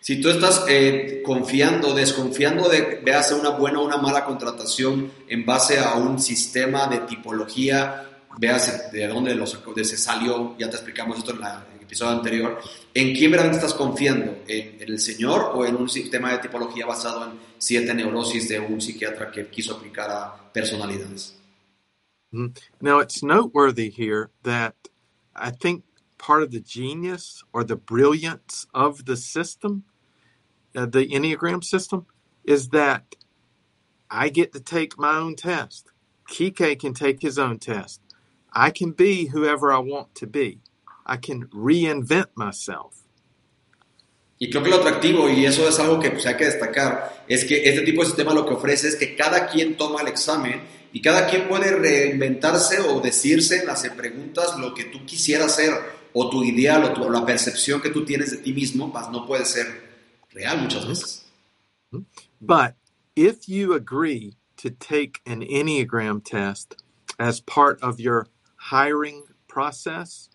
Si tú estás eh, confiando, desconfiando de que hacer una buena o una mala contratación en base a un sistema de tipología, veas de dónde los, de se salió, ya te explicamos esto en, la, en, el episodio anterior, ¿en quién realmente estás confiando? ¿En, ¿En, el Señor o en un sistema de tipología basado en siete neurosis de un psiquiatra que quiso aplicar a personalidades?
Mm-hmm. Now, it's noteworthy here that I think part of the genius or the brilliance of the system, uh, the Enneagram system, is that I get to take my own test. Kike can take his own test. I can be whoever I want to be. I can reinvent myself.
Y creo que lo atractivo, y eso es algo que pues, hay que destacar, es que este tipo de sistema lo que ofrece es que cada quien toma el examen y cada quien puede reinventarse o decirse en las preguntas lo que tú quisieras ser o tu ideal o, tu, o la percepción que tú tienes de ti mismo, más no puede ser real muchas veces.
But if you agree to take an Enneagram test as part of your hiring process,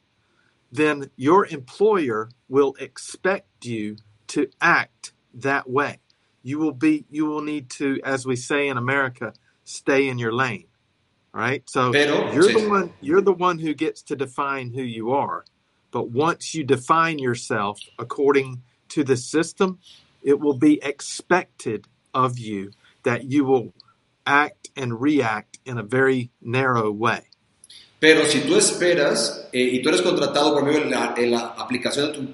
then your employer will expect you to act that way. You will be you will need to, as we say in America, stay in your lane. Right? So
Pero,
you're
sí.
the one you're the one who gets to define who you are. But once you define yourself according to the system, it will be expected of you that you will act and react in a very narrow way.
Pero si tú esperas eh, y tú eres contratado por medio de la, de la aplicación de tu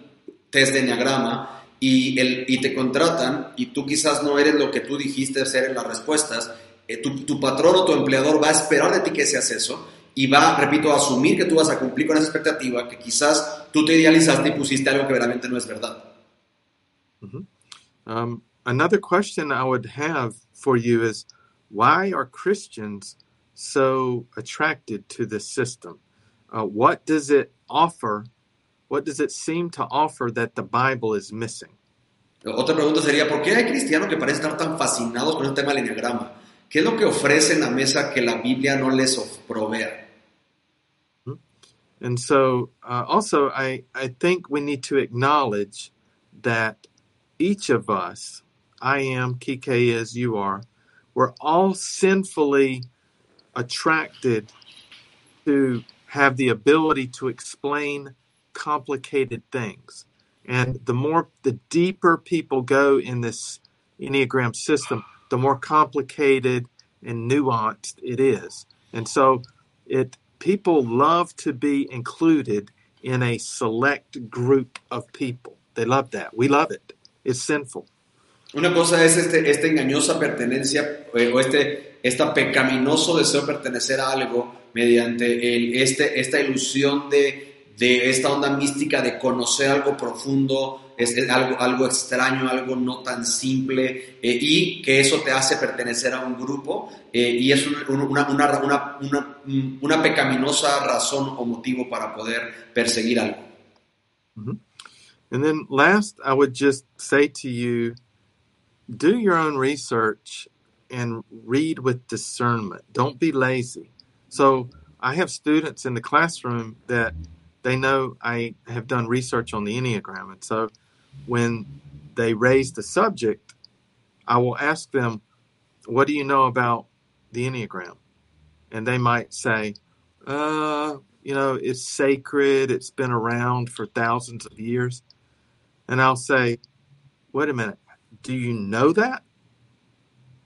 test de enneagrama y, el, y te contratan y tú quizás no eres lo que tú dijiste ser en las respuestas, eh, tu, tu patrón o tu empleador va a esperar de ti que seas eso y va, repito, a asumir que tú vas a cumplir con esa expectativa que quizás tú te idealizaste y pusiste algo que realmente no es verdad.
Um, another question I would have for you is why are Christians so attracted to this system? Uh, what does it offer? What does it seem to offer that the Bible is missing?
Otra pregunta sería, ¿por qué hay cristianos que parecen estar tan fascinados con el tema del enneagrama? ¿Qué es lo que en la mesa que la Biblia no les provea?
And so, uh, also, I, I think we need to acknowledge that each of us, I am, Kike is, you are, we're all sinfully attracted to have the ability to explain complicated things. And the more, the deeper people go in this Enneagram system, the more complicated and nuanced it is. And so it people love to be included in a select group of people. They love that. We love it. It's sinful.
Una cosa es este, esta engañosa pertenencia eh, o este esta pecaminoso deseo de pertenecer a algo mediante el, este, esta ilusión de, de esta onda mística de conocer algo profundo, es, algo, algo extraño, algo no tan simple eh, y que eso te hace pertenecer a un grupo eh, y es un- un- una, una, una, una, una pecaminosa razón o motivo para poder perseguir algo.
And then last, I would just say to you do your own research and read with discernment. Don't be lazy. So I have students in the classroom that they know I have done research on the Enneagram. And so when they raise the subject, I will ask them, What do you know about the Enneagram? And they might say, uh, you know, it's sacred, it's been around for thousands of years. And I'll say, wait a minute, do you know that?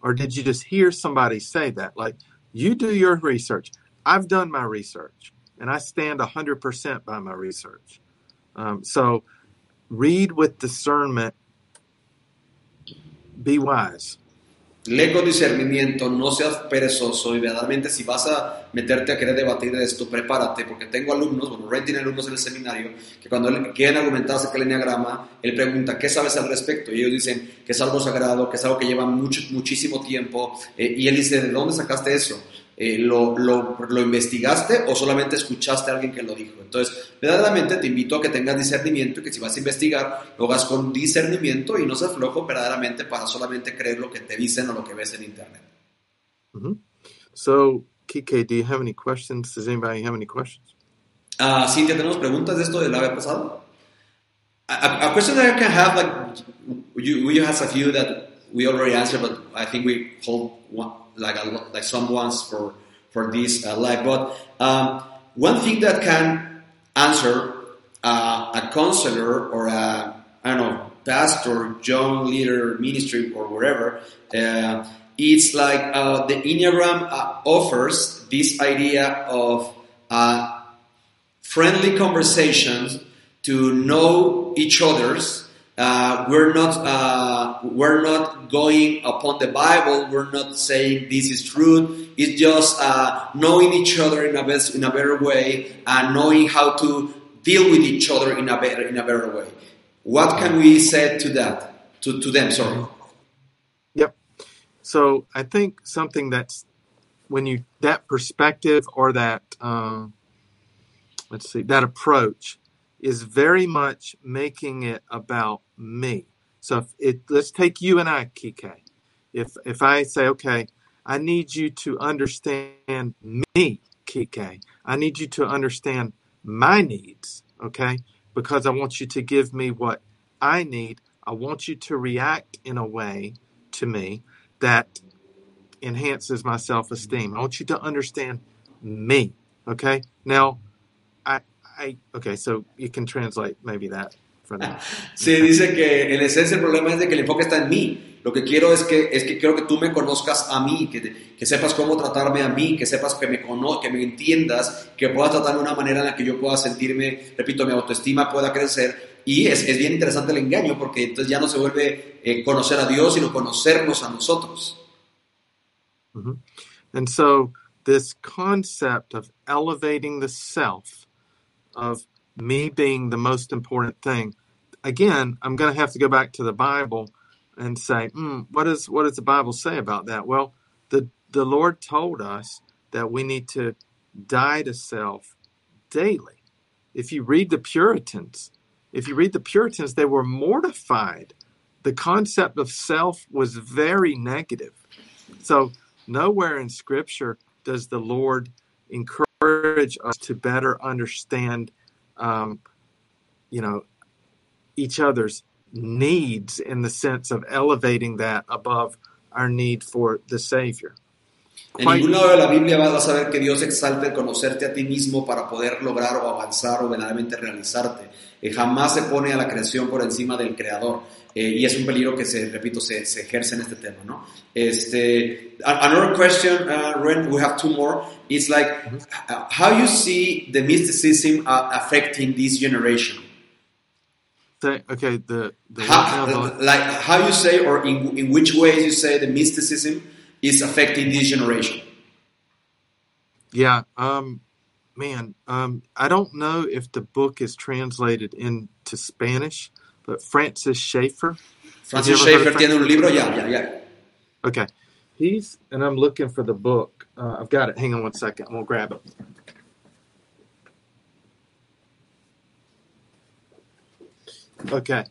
Or did you just hear somebody say that? Like, you do your research. I've done my research, and I stand 100% by my research. Um, so read with discernment, be wise.
Lee discernimiento, no seas perezoso y verdaderamente si vas a meterte a querer debatir de esto, prepárate, porque tengo alumnos, bueno, Ray tiene alumnos en el seminario, que cuando quieren argumentar acerca del enneagrama, él pregunta, ¿qué sabes al respecto? Y ellos dicen que es algo sagrado, que es algo que lleva mucho, muchísimo tiempo, eh, y él dice, ¿de dónde sacaste eso? Eh, ¿lo, lo, lo investigaste o solamente escuchaste a alguien que lo dijo? Entonces, verdaderamente te invito a que tengas discernimiento y que si vas a investigar, lo hagas con discernimiento y no seas flojo verdaderamente para solamente creer lo que te dicen o lo que ves en internet.
Mhm. So, Kike, do you have any questions? Does anybody have any questions?
Ah, Cintia, ¿tenemos preguntas de esto del ave pasado? A, a- a question that I can have, like, you, you have a few that we already answered, but I think we hold one, like, a, like some ones for, for this uh, live. But um, one thing that can answer uh, a counselor or a, I don't know, pastor, young leader, ministry, or wherever, uh, it's like uh, the Enneagram uh, offers this idea of uh, friendly conversations to know each other's. Uh, we're not uh, we're not going upon the Bible. We're not saying this is truth. It's just uh, knowing each other in a best, in a better way and knowing how to deal with each other in a better in a better way. What can we say to that to, to them? Sorry.
Yep. So I think something that's when you that perspective or that um, let's see that approach is very much making it about me. So if it let's take you and I, Kike. If if I say, okay, I need you to understand me, Kike. I need you to understand my needs. okay? Because I want you to give me what I need. I want you to react in a way to me that enhances my self esteem. I want you to understand me, okay? Now, I, I, okay, so you can translate maybe that that.
Sí, dice que en esencia el problema es de que el enfoque está en mí. Lo que quiero es que, es que quiero que tú me conozcas a mí, que, que sepas cómo tratarme a mí, que sepas que me, cono que me entiendas, que puedas tratarme de una manera en la que yo pueda sentirme, repito, mi autoestima pueda crecer. Y es, es bien interesante el engaño porque entonces ya no se vuelve eh, conocer a Dios, sino conocernos a nosotros.
Mm -hmm. And so this concept of elevating the self, of me being the most important thing, again, I'm going to have to go back to the Bible and say, mm, what, is, what does the Bible say about that? Well, the, the Lord told us that we need to die to self daily. If you read the Puritans, if you read the Puritans, they were mortified. The concept of self was very negative. So, nowhere in Scripture does the Lord encourage us to better understand, um, you know, each other's needs in the sense of elevating that above our need for the Savior.
En ningún lado de la Biblia vas a ver que Dios exalte el conocerte a ti mismo para poder lograr o avanzar o verdaderamente realizarte. Eh, jamás se pone a la creación por encima del creador. Eh, y es un peligro que se, repito, se, se, ejerce en este tema, ¿no? Este, another question, uh, Ren, we have two more. It's like, mm -hmm. how you see the mysticism uh, affecting this generation?
okay, the, the
how, like how you say, or in, in which ways you say the mysticism is affecting this generation?
Yeah, um, man, um, I don't know if the book is translated into Spanish, but Francis Schaeffer.
Francis Schaeffer tiene un libro, yeah, yeah, yeah.
Okay, he's and I'm looking for the book. Uh, I've got it. Hang on one second. We'll grab it. Okay.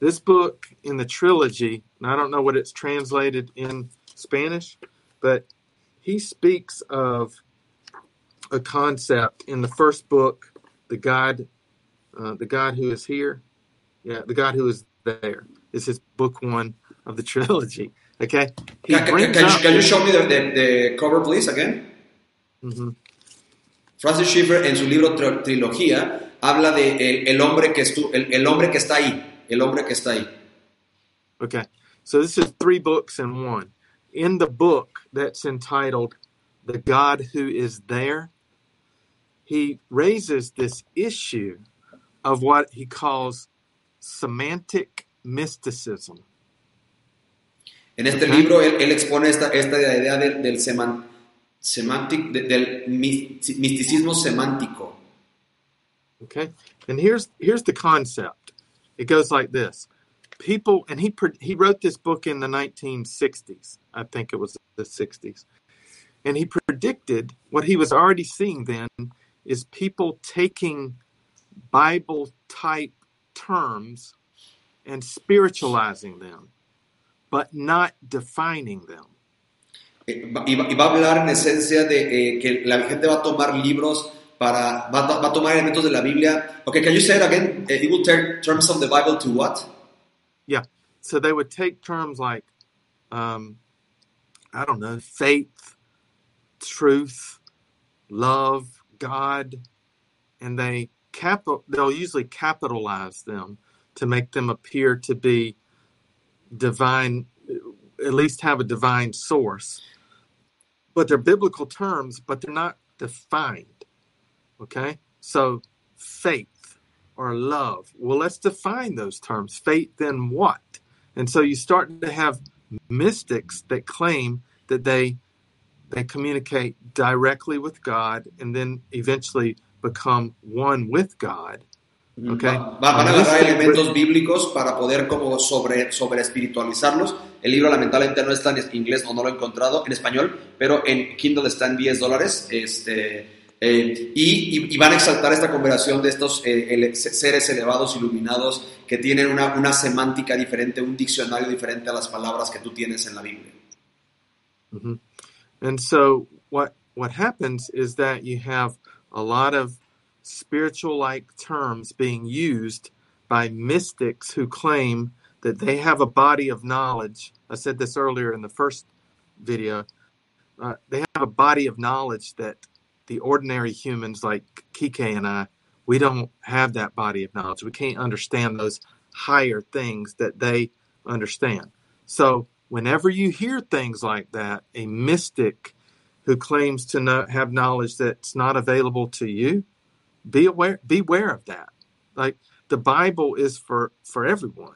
This book in the trilogy, and I don't know what it's translated in Spanish, but he speaks of a concept in the first book, the God, uh, the God who is here, yeah, the God who is there. This is book one of the trilogy. Okay,
can, can, can, you, can you, show me the, the, the cover, please, again?
Mm -hmm.
Francis Schaeffer en su libro Trilogía habla de el, el hombre que estu, el, el, hombre que está ahí, el hombre que está ahí.
Okay, so this is three books in one. In the book that's entitled "The God Who Is There," he raises this issue of what he calls semantic mysticism.
En este okay. libro él, él, expone esta, esta idea del, del seman, semantic, del misticismo semántico.
Okay, and here's here's the concept. It goes like this: people, and he he wrote this book in the 1960s. I think it was the 60s, and he predicted what he was already seeing then is people taking Bible type terms and spiritualizing them, but not defining them.
Y va a hablar en esencia de eh, que la gente va a tomar libros para, va, va, a tomar elementos de la Biblia. Okay, can you say it again? It will take terms of the Bible to what?
Yeah, so they would take terms like, um, I don't know, faith, truth, love, God, and they capital they'll usually capitalize them to make them appear to be divine, at least have a divine source. But they're biblical terms, but they're not defined. Okay? So faith or love. Well, let's define those terms. Faith then what? And so you start to have mystics that claim that they they communicate directly with God and then eventually become one with God. Okay.
Van a agarrar elementos bíblicos para poder como sobre, sobre espiritualizarlos. El libro lamentablemente no está en inglés o no lo he encontrado en español, pero en Kindle está en 10 dólares. Este, Eh, y, y, van a exaltar esta conversación de estos eh, seres elevados, iluminados, que tienen una, una, semántica diferente, un diccionario diferente a las palabras que tú tienes en la Biblia.
Mm -hmm. And so what what happens is that you have a lot of spiritual like terms being used by mystics who claim that they have a body of knowledge. I said this earlier in the first video. Uh, they have a body of knowledge that the ordinary humans like Kike and I, we don't have that body of knowledge. We can't understand those higher things that they understand. So whenever you hear things like that, a mystic who claims to know, have knowledge that's not available to you, be aware beware of that. Like the Bible is for for everyone,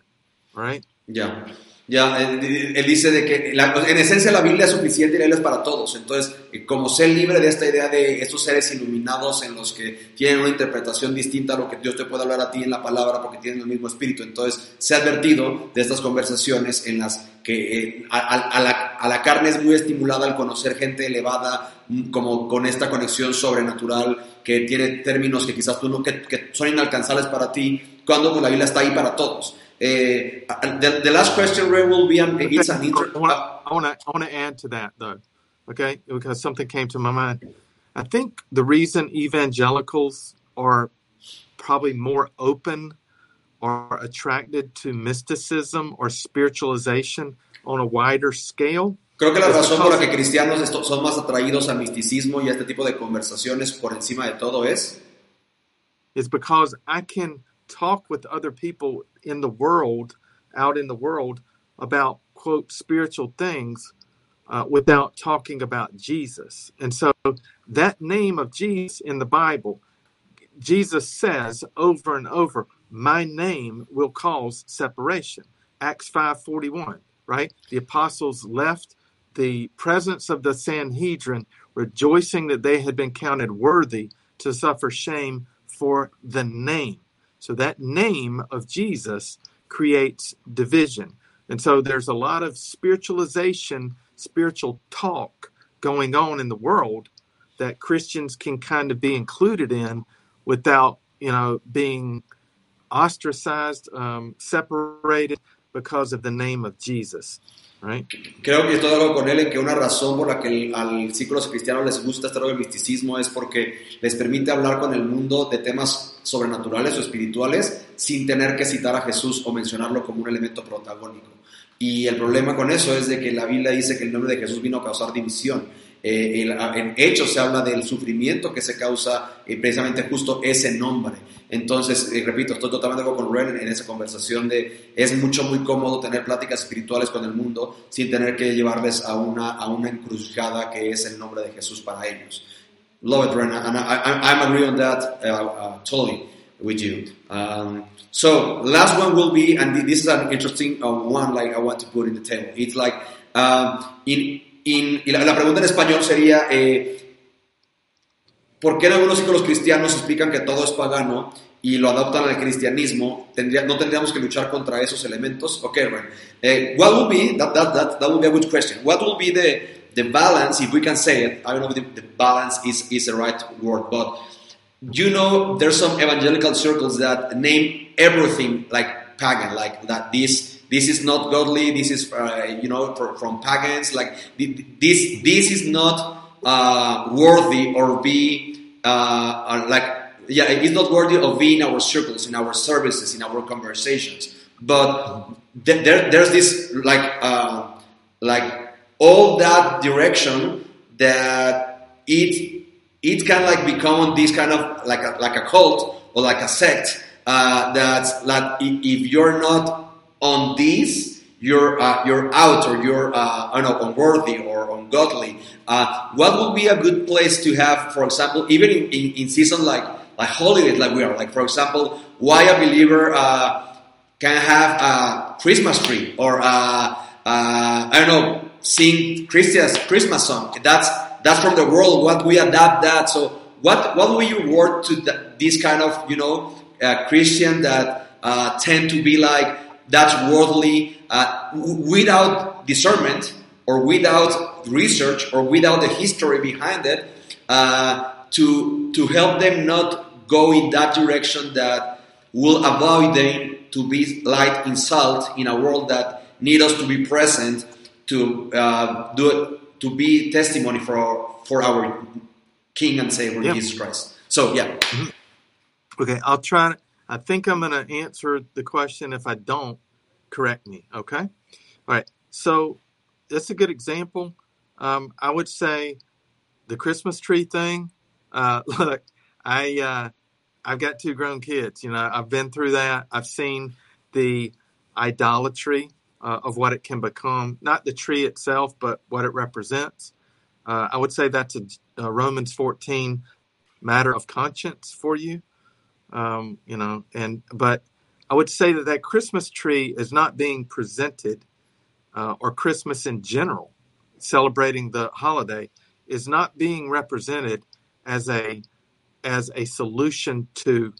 right?
Ya, ya, él, él dice de que la- en esencia la Biblia es suficiente y Biblia es para todos. Entonces, eh, como ser libre de esta idea de estos seres iluminados en los que tienen una interpretación distinta a lo que Dios te puede hablar a ti en la palabra porque tienen el mismo espíritu. Entonces, se ha advertido de estas conversaciones en las que eh, a, la, carne es muy estimulada al conocer gente elevada, mm, como con esta conexión sobrenatural que tiene términos que quizás tú no, que, que son inalcanzables para ti, cuando pues, la Biblia está ahí para todos. Eh, the, the last question, Ray, will be an, it's an inter-
I want to I want to I want to add to that though, okay? Because something came to my mind. I think the reason evangelicals are probably more open or attracted to mysticism or spiritualization on a wider scale
Creo que la razón por la que cristianos son más atraídos al misticismo y a este tipo de conversaciones por encima de todo es
is because I can talk with other people in the world, out in the world, about quote spiritual things uh, without talking about Jesus. And so that name of Jesus in the Bible, Jesus says over and over, "My name will cause separation." Acts five forty one. Right, the apostles left the presence of the Sanhedrin, rejoicing that they had been counted worthy to suffer shame for the name. So that name of Jesus creates division. And so there's a lot of spiritualization, spiritual talk going on in the world that Christians can kind of be included in without, you know, being ostracized, um, separated because of the name of Jesus,
Creo que estoy de acuerdo con él en que una razón por la que el- al círculos cristianos les gusta este rollo del misticismo es porque les permite hablar con el mundo de temas sobrenaturales o espirituales sin tener que citar a Jesús o mencionarlo como un elemento protagónico. Y el problema con eso es de que la Biblia dice que el nombre de Jesús vino a causar división. Eh, el- en Hechos se habla del sufrimiento que se causa eh, precisamente justo ese nombre. Entonces, eh, repito, estoy totalmente con Ren en, esa conversación de es mucho, muy cómodo tener pláticas espirituales con el mundo sin tener que llevarles a una, a una encrucijada que es el nombre de Jesús para ellos. Love it, Ren, and I, I, I'm agree on that uh, uh, totally with you. Um, so, last one will be, and this is an interesting uh, one, like I want to put in the table. It's like, um, in, in, y la, la pregunta en español sería, eh, ¿Por qué en algunos círculos cristianos explican que todo es pagano y lo adoptan al cristianismo? Tendría, ¿No tendríamos que luchar contra esos elementos? Ok, Ren. Eh, what will be, that, that, that, will be a good question. What will be the, the balance, if we can say it, I don't know if the, the balance is, is the right word, but you know there's some evangelical circles that name everything like pagan, like that this this is not godly, this is uh, you know for, from pagans, like this this is not uh, worthy or be uh, uh, like yeah it's not worthy of being in our circles, in our services, in our conversations. But th- there, there's this like uh, like all that direction that it it can like become this kind of like a, like a cult or like a sect uh, that's like if you're not on this you're uh, you're out or you're uh, I don't know unworthy or ungodly. Uh, what would be a good place to have, for example, even in, in, in season like like holidays like we are, like for example, why a believer uh, can have a Christmas tree or uh, uh, I don't know, sing Christian's Christmas song. That's that's from the world. What we adapt that. So what what will you word to th- this kind of you know uh, Christian that uh, tend to be like that's worldly uh, w- without discernment or without research or without the history behind it uh, to to help them not go in that direction that will avoid them to be light in salt in a world that need us to be present to uh, do it, to be testimony for our, for our King and Savior
Yeah.
Jesus Christ. So yeah,
Okay, I'll try. I think I'm going to answer the question. If I don't, correct me. Okay. All right. So that's a good example. Um, I would say the Christmas tree thing. Uh, look, I uh, I've got two grown kids. You know, I've been through that. I've seen the idolatry uh, of what it can become. Not the tree itself, but what it represents. Uh, I would say that's a, a Romans 14 matter of conscience for you. Um, you know, and but I would say that that Christmas tree is not being presented, uh, or Christmas in general, celebrating the holiday, is not being represented as a as a solution to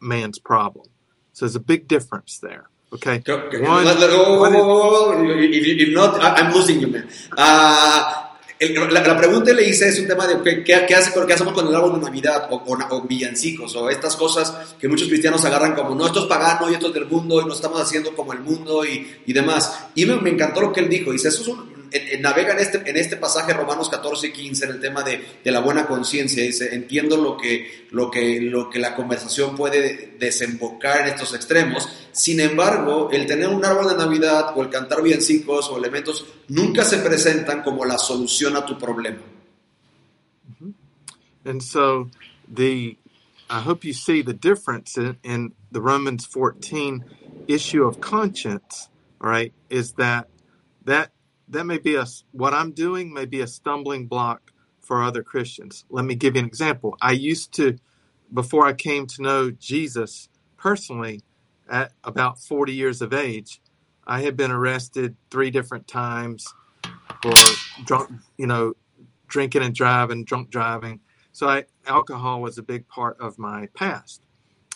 man's problem. So there's a big difference there. Okay.
One, if, if, not, I'm losing you, man. Uh, la, pregunta le hice es un tema de qué, qué, hace, qué hacemos con el árbol de Navidad o, villancicos o estas cosas que muchos cristianos agarran como no, esto es pagano y esto es del mundo y nos estamos haciendo como el mundo y, y demás. Y me, me, encantó lo que él dijo. Dice, eso es un, navega en este, en este pasaje Romanos 14 y 15 en el tema de, la buena conciencia. Dice, entiendo lo que, lo, que, lo que la conversación puede desembocar en estos extremos. Sin embargo, el tener un árbol de Navidad o el cantar villancicos o elementos nunca se presentan como la solución a tu problema.
And so the I hope you see the difference in, in the Romans 14 issue of conscience, right, is that that that may be a what I'm doing may be a stumbling block for other Christians. Let me give you an example. I used to before I came to know Jesus personally at about 40 years of age, I had been arrested three different times for drunk, you know, drinking and driving, drunk driving. So I, alcohol was a big part of my past.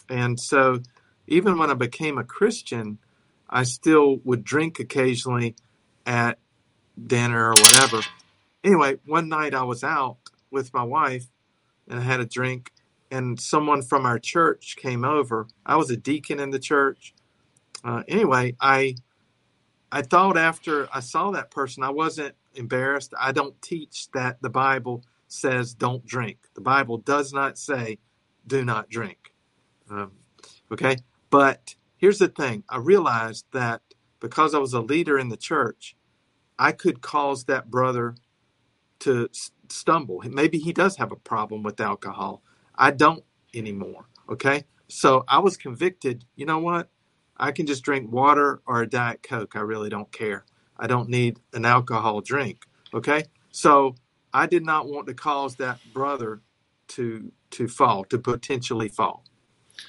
And so even when I became a Christian, I still would drink occasionally at dinner or whatever. Anyway, one night I was out with my wife and I had a drink, and someone from our church came over. I was a deacon in the church. Uh, anyway, I I thought after I saw that person, I wasn't embarrassed. I don't teach that the Bible says don't drink. The Bible does not say do not drink. Um, okay, but here's the thing: I realized that because I was a leader in the church, I could cause that brother to stumble. Maybe he does have a problem with alcohol. I don't anymore. Okay. So I was convicted. You know what? I can just drink water or a Diet Coke. I really don't care. I don't need an alcohol drink. Okay. So I did not want to cause that brother to to fall, to potentially fall.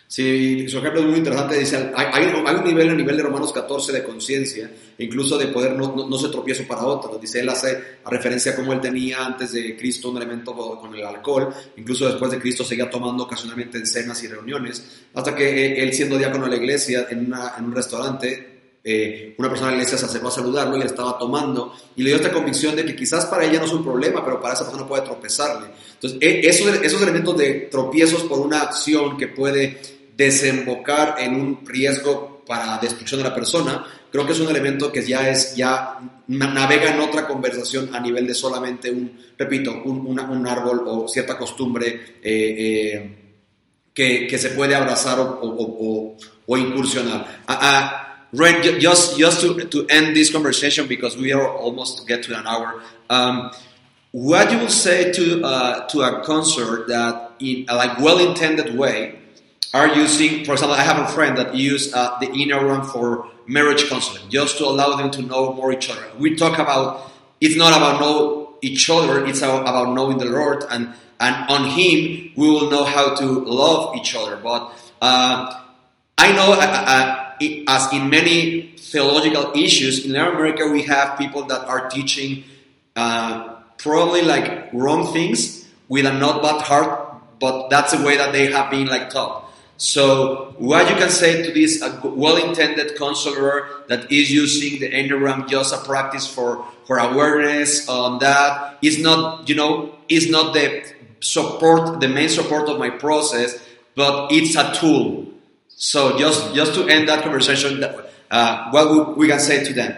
Sí, su ejemplo es muy interesante. Dice, hay, un nivel a nivel de Romanos 14 de conciencia, incluso de poder no, no, se tropiezo para otros. Dice, él hace a referencia a cómo él tenía antes de Cristo un elemento con el alcohol, incluso después de Cristo seguía tomando ocasionalmente en cenas y reuniones, hasta que él siendo diácono de la iglesia en un restaurante, eh, una persona de la iglesia se acercó a saludarlo y él estaba tomando y le dio esta convicción de que quizás para ella no es un problema, pero para esa persona puede tropezarle. Entonces, e, esos, esos elementos de tropiezos por una acción que puede desembocar en un riesgo para destrucción de la persona, creo que es un elemento que ya es, ya navega en otra conversación a nivel de solamente un, repito, un, un árbol o cierta costumbre eh, eh, que, que, se puede abrazar o, incursionar. Uh, just, just to, to end this conversation because we are almost to get to an hour. Um, what you will say to uh, to a concert that in a like well-intended way are using, for example, I have a friend that use uh, the Enneagram for marriage counseling, just to allow them to know more each other. We talk about it's not about know each other; it's about knowing the Lord, and and on Him we will know how to love each other. But uh, I know, as in many theological issues in Latin America, we have people that are teaching uh, probably like wrong things with a not bad heart, but that's the way that they have been like taught. So, what you can say to this well-intended counselor that is using the Enneagram just a practice for, for awareness on that is not, you know, is not the support, the main support of my process, but it's a tool. So, just just to end that conversation, uh, what we can say to them?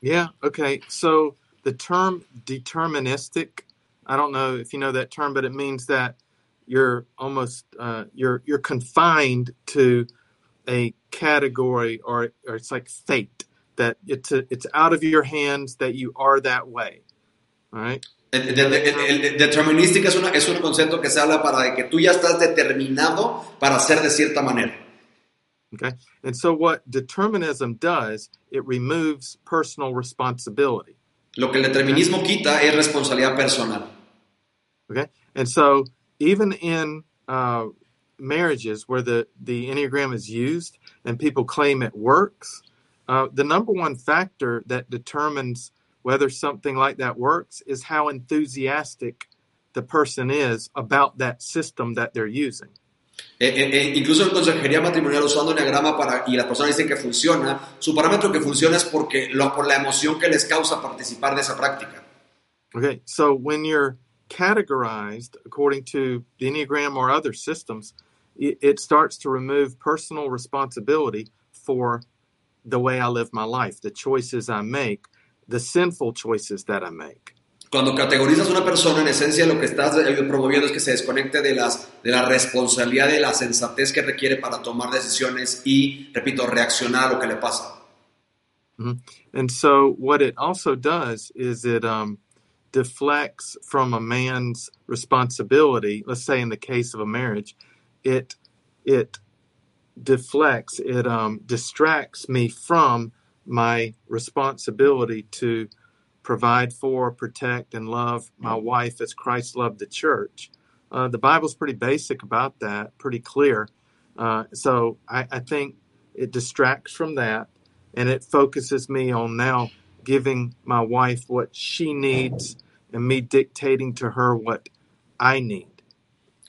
Yeah. Okay. So the term deterministic, I don't know if you know that term, but it means that you're almost uh, you're you're confined to a category or or it's like fate that it's a, it's out of your hands that you are that way. All right.
El, el- el- el determinística es, una- es un concepto que se habla para de que tú ya estás determinado para ser de cierta manera.
Okay. And so what determinism does, it removes personal responsibility.
Lo que el determinismo quita es responsabilidad personal.
Okay. And so even in uh, marriages where the, the Enneagram is used and people claim it works, uh, the number one factor that determines whether something like that works is how enthusiastic the person is about that system that they're using.
Eh, eh, eh, incluso en consejería matrimonial usando Enneagrama para, y las personas dicen que funciona, su parámetro que funciona es porque lo- por la emoción que les causa participar de esa práctica.
Okay, so when you're categorized according to the Enneagram or other systems, it, it starts to remove personal responsibility for the way I live my life, the choices I make, the sinful choices that I make.
Cuando categorizas a una persona, en esencia lo que estás eh, promoviendo es que se desconecte de, las, de la responsabilidad, de la sensatez que requiere para tomar decisiones y, repito, reaccionar a lo que le pasa.
And so, what it also does is it um, deflects from a man's responsibility. Let's say, in the case of a marriage, it it deflects, it um, distracts me from my responsibility to provide for, protect, and love my wife as Christ loved the church. Uh, the Bible's pretty basic about that, pretty clear. Uh, so I, I think it distracts from that and it focuses me on now giving my wife what she needs and me dictating to her what I need.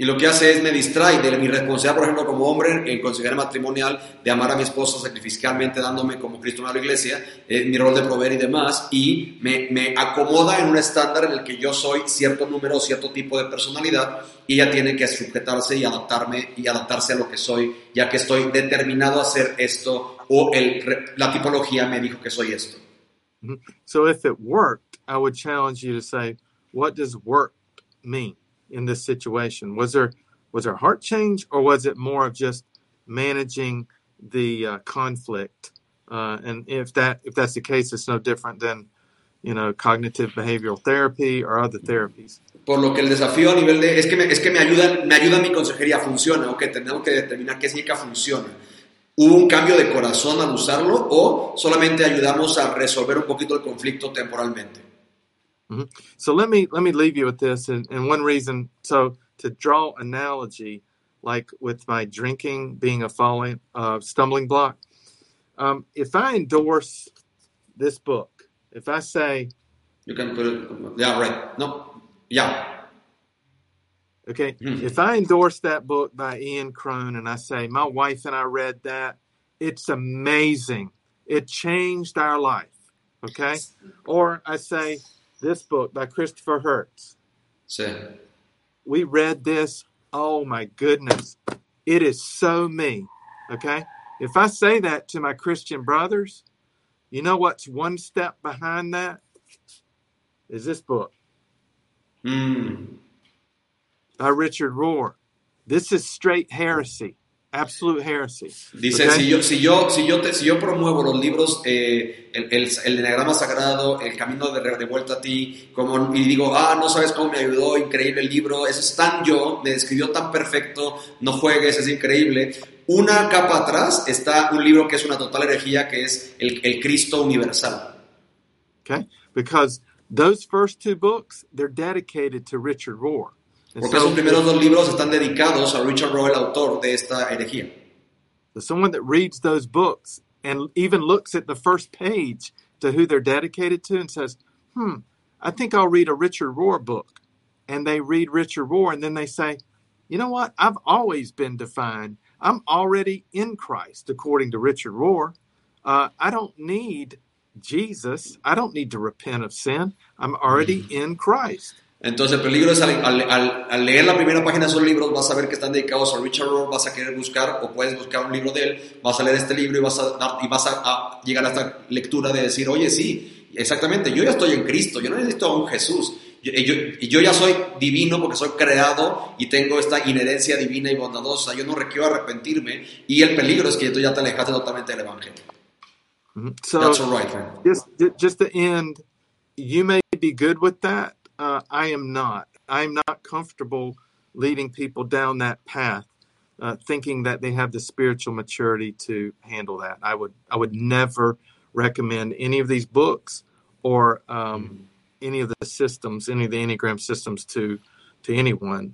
Y lo que hace es me distrae de mi responsabilidad, por ejemplo, como hombre en consejería matrimonial, de amar a mi esposa sacrificialmente, dándome como Cristo a la iglesia, eh, mi rol de proveer y demás, y me, me acomoda en un estándar en el que yo soy cierto número, cierto tipo de personalidad, y ella tiene que sujetarse y adaptarme y adaptarse a lo que soy, ya que estoy determinado a hacer esto, o el, la tipología me dijo que soy esto.
So if it worked, I would challenge you to say, what does work mean in this situation? Was there was there heart change or was it more of just managing the uh, conflict? Uh, and if that if that's the case, it's no different than you know cognitive behavioral therapy or other therapies.
Por lo que el desafío a nivel de es que me, es que me ayuda me ayuda mi consejería funciona, o ok, tenemos que determinar qué significa funciona. ¿Hubo un cambio de corazón al usarlo o solamente ayudamos a resolver un poquito el conflicto temporalmente?
Mhm. So let me let me leave you with this, and, and one reason. So to draw analogy, like with my drinking being a falling uh, stumbling block, um, if I endorse this book, if I say,
You can put it, yeah, right. No, yeah.
okay,
Mhm.
if I endorse that book by Ian Cron, and I say my wife and I read that, it's amazing. It changed our life. Okay, or I say this book by Christopher Heuertz.
Sí.
we read this. Oh my goodness. It is so me. Okay. If I say that to my Christian brothers, you know what's one step behind that? Is this book
Mm.
by Richard Rohr. This is straight heresy, absolute heresy.
Dice,
Okay?
si, yo, si, yo, si, yo te- si yo promuevo los libros, eh, el, el, el Enneagrama Sagrado, El Camino de, de Vuelta a Ti, como, y digo, ah, no sabes cómo me ayudó, increíble el libro, eso es tan yo, me describió tan perfecto, no juegues, es increíble. Una capa atrás está un libro que es una total herejía, que es El, el Cristo Universal.
Okay. Because those first two books, they're dedicated to Richard Rohr.
Porque
so
esos primeros dos libros están dedicados a Richard Rohr, el autor de esta herejía.
someone that reads those books and even looks at the first page to who they're dedicated to and says, hmm, I think I'll read a Richard Rohr book. And they read Richard Rohr and then they say, you know what? I've always been defined. I'm already in Christ, according to Richard Rohr. Uh, I don't need Jesus. I don't need to repent of sin. I'm already in Christ.
Entonces el peligro es al, al- al- leer la primera página de esos libros vas a ver que están dedicados a Richard Rohr, vas a querer buscar o puedes buscar un libro de él, vas a leer este libro y vas a, dar- y vas a, a llegar a esta lectura de decir, oye sí, exactamente, yo ya estoy en Cristo, yo no necesito a un Jesús, Yo, y yo, yo ya soy divino porque soy creado y tengo esta inherencia divina y bondadosa. Yo no requiero arrepentirme y el peligro es que tú ya te alejaste totalmente del Evangelio.
Mhm. So
That's all right,
just just to end, you may be good with that. Uh, I am not. I am not comfortable leading people down that path, uh, thinking that they have the spiritual maturity to handle that. I would I would never recommend any of these books or um, any of the systems, any of the Enneagram systems to to anyone.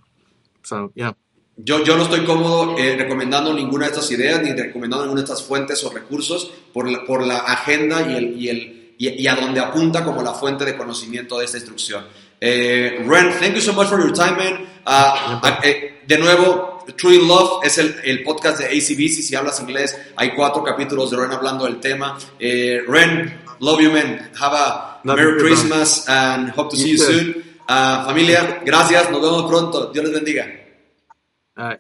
So yeah.
Yo, yo no estoy cómodo eh, recomendando ninguna de estas ideas ni recomendando ninguna de estas fuentes o recursos por la, por la agenda y, el, y, el, y, y a donde apunta como la fuente de conocimiento de esta instrucción. Eh, Ren, thank you so much for your time, man. Eh, de nuevo, True in Love es el, el podcast de ACBC. Si hablas inglés, hay cuatro capítulos de Ren hablando del tema. Eh, Ren, love you, man. Have a
Love
Merry
you.
Christmas and hope to see
you too.
soon. Ah, familia, gracias. Nos vemos pronto. Dios les bendiga.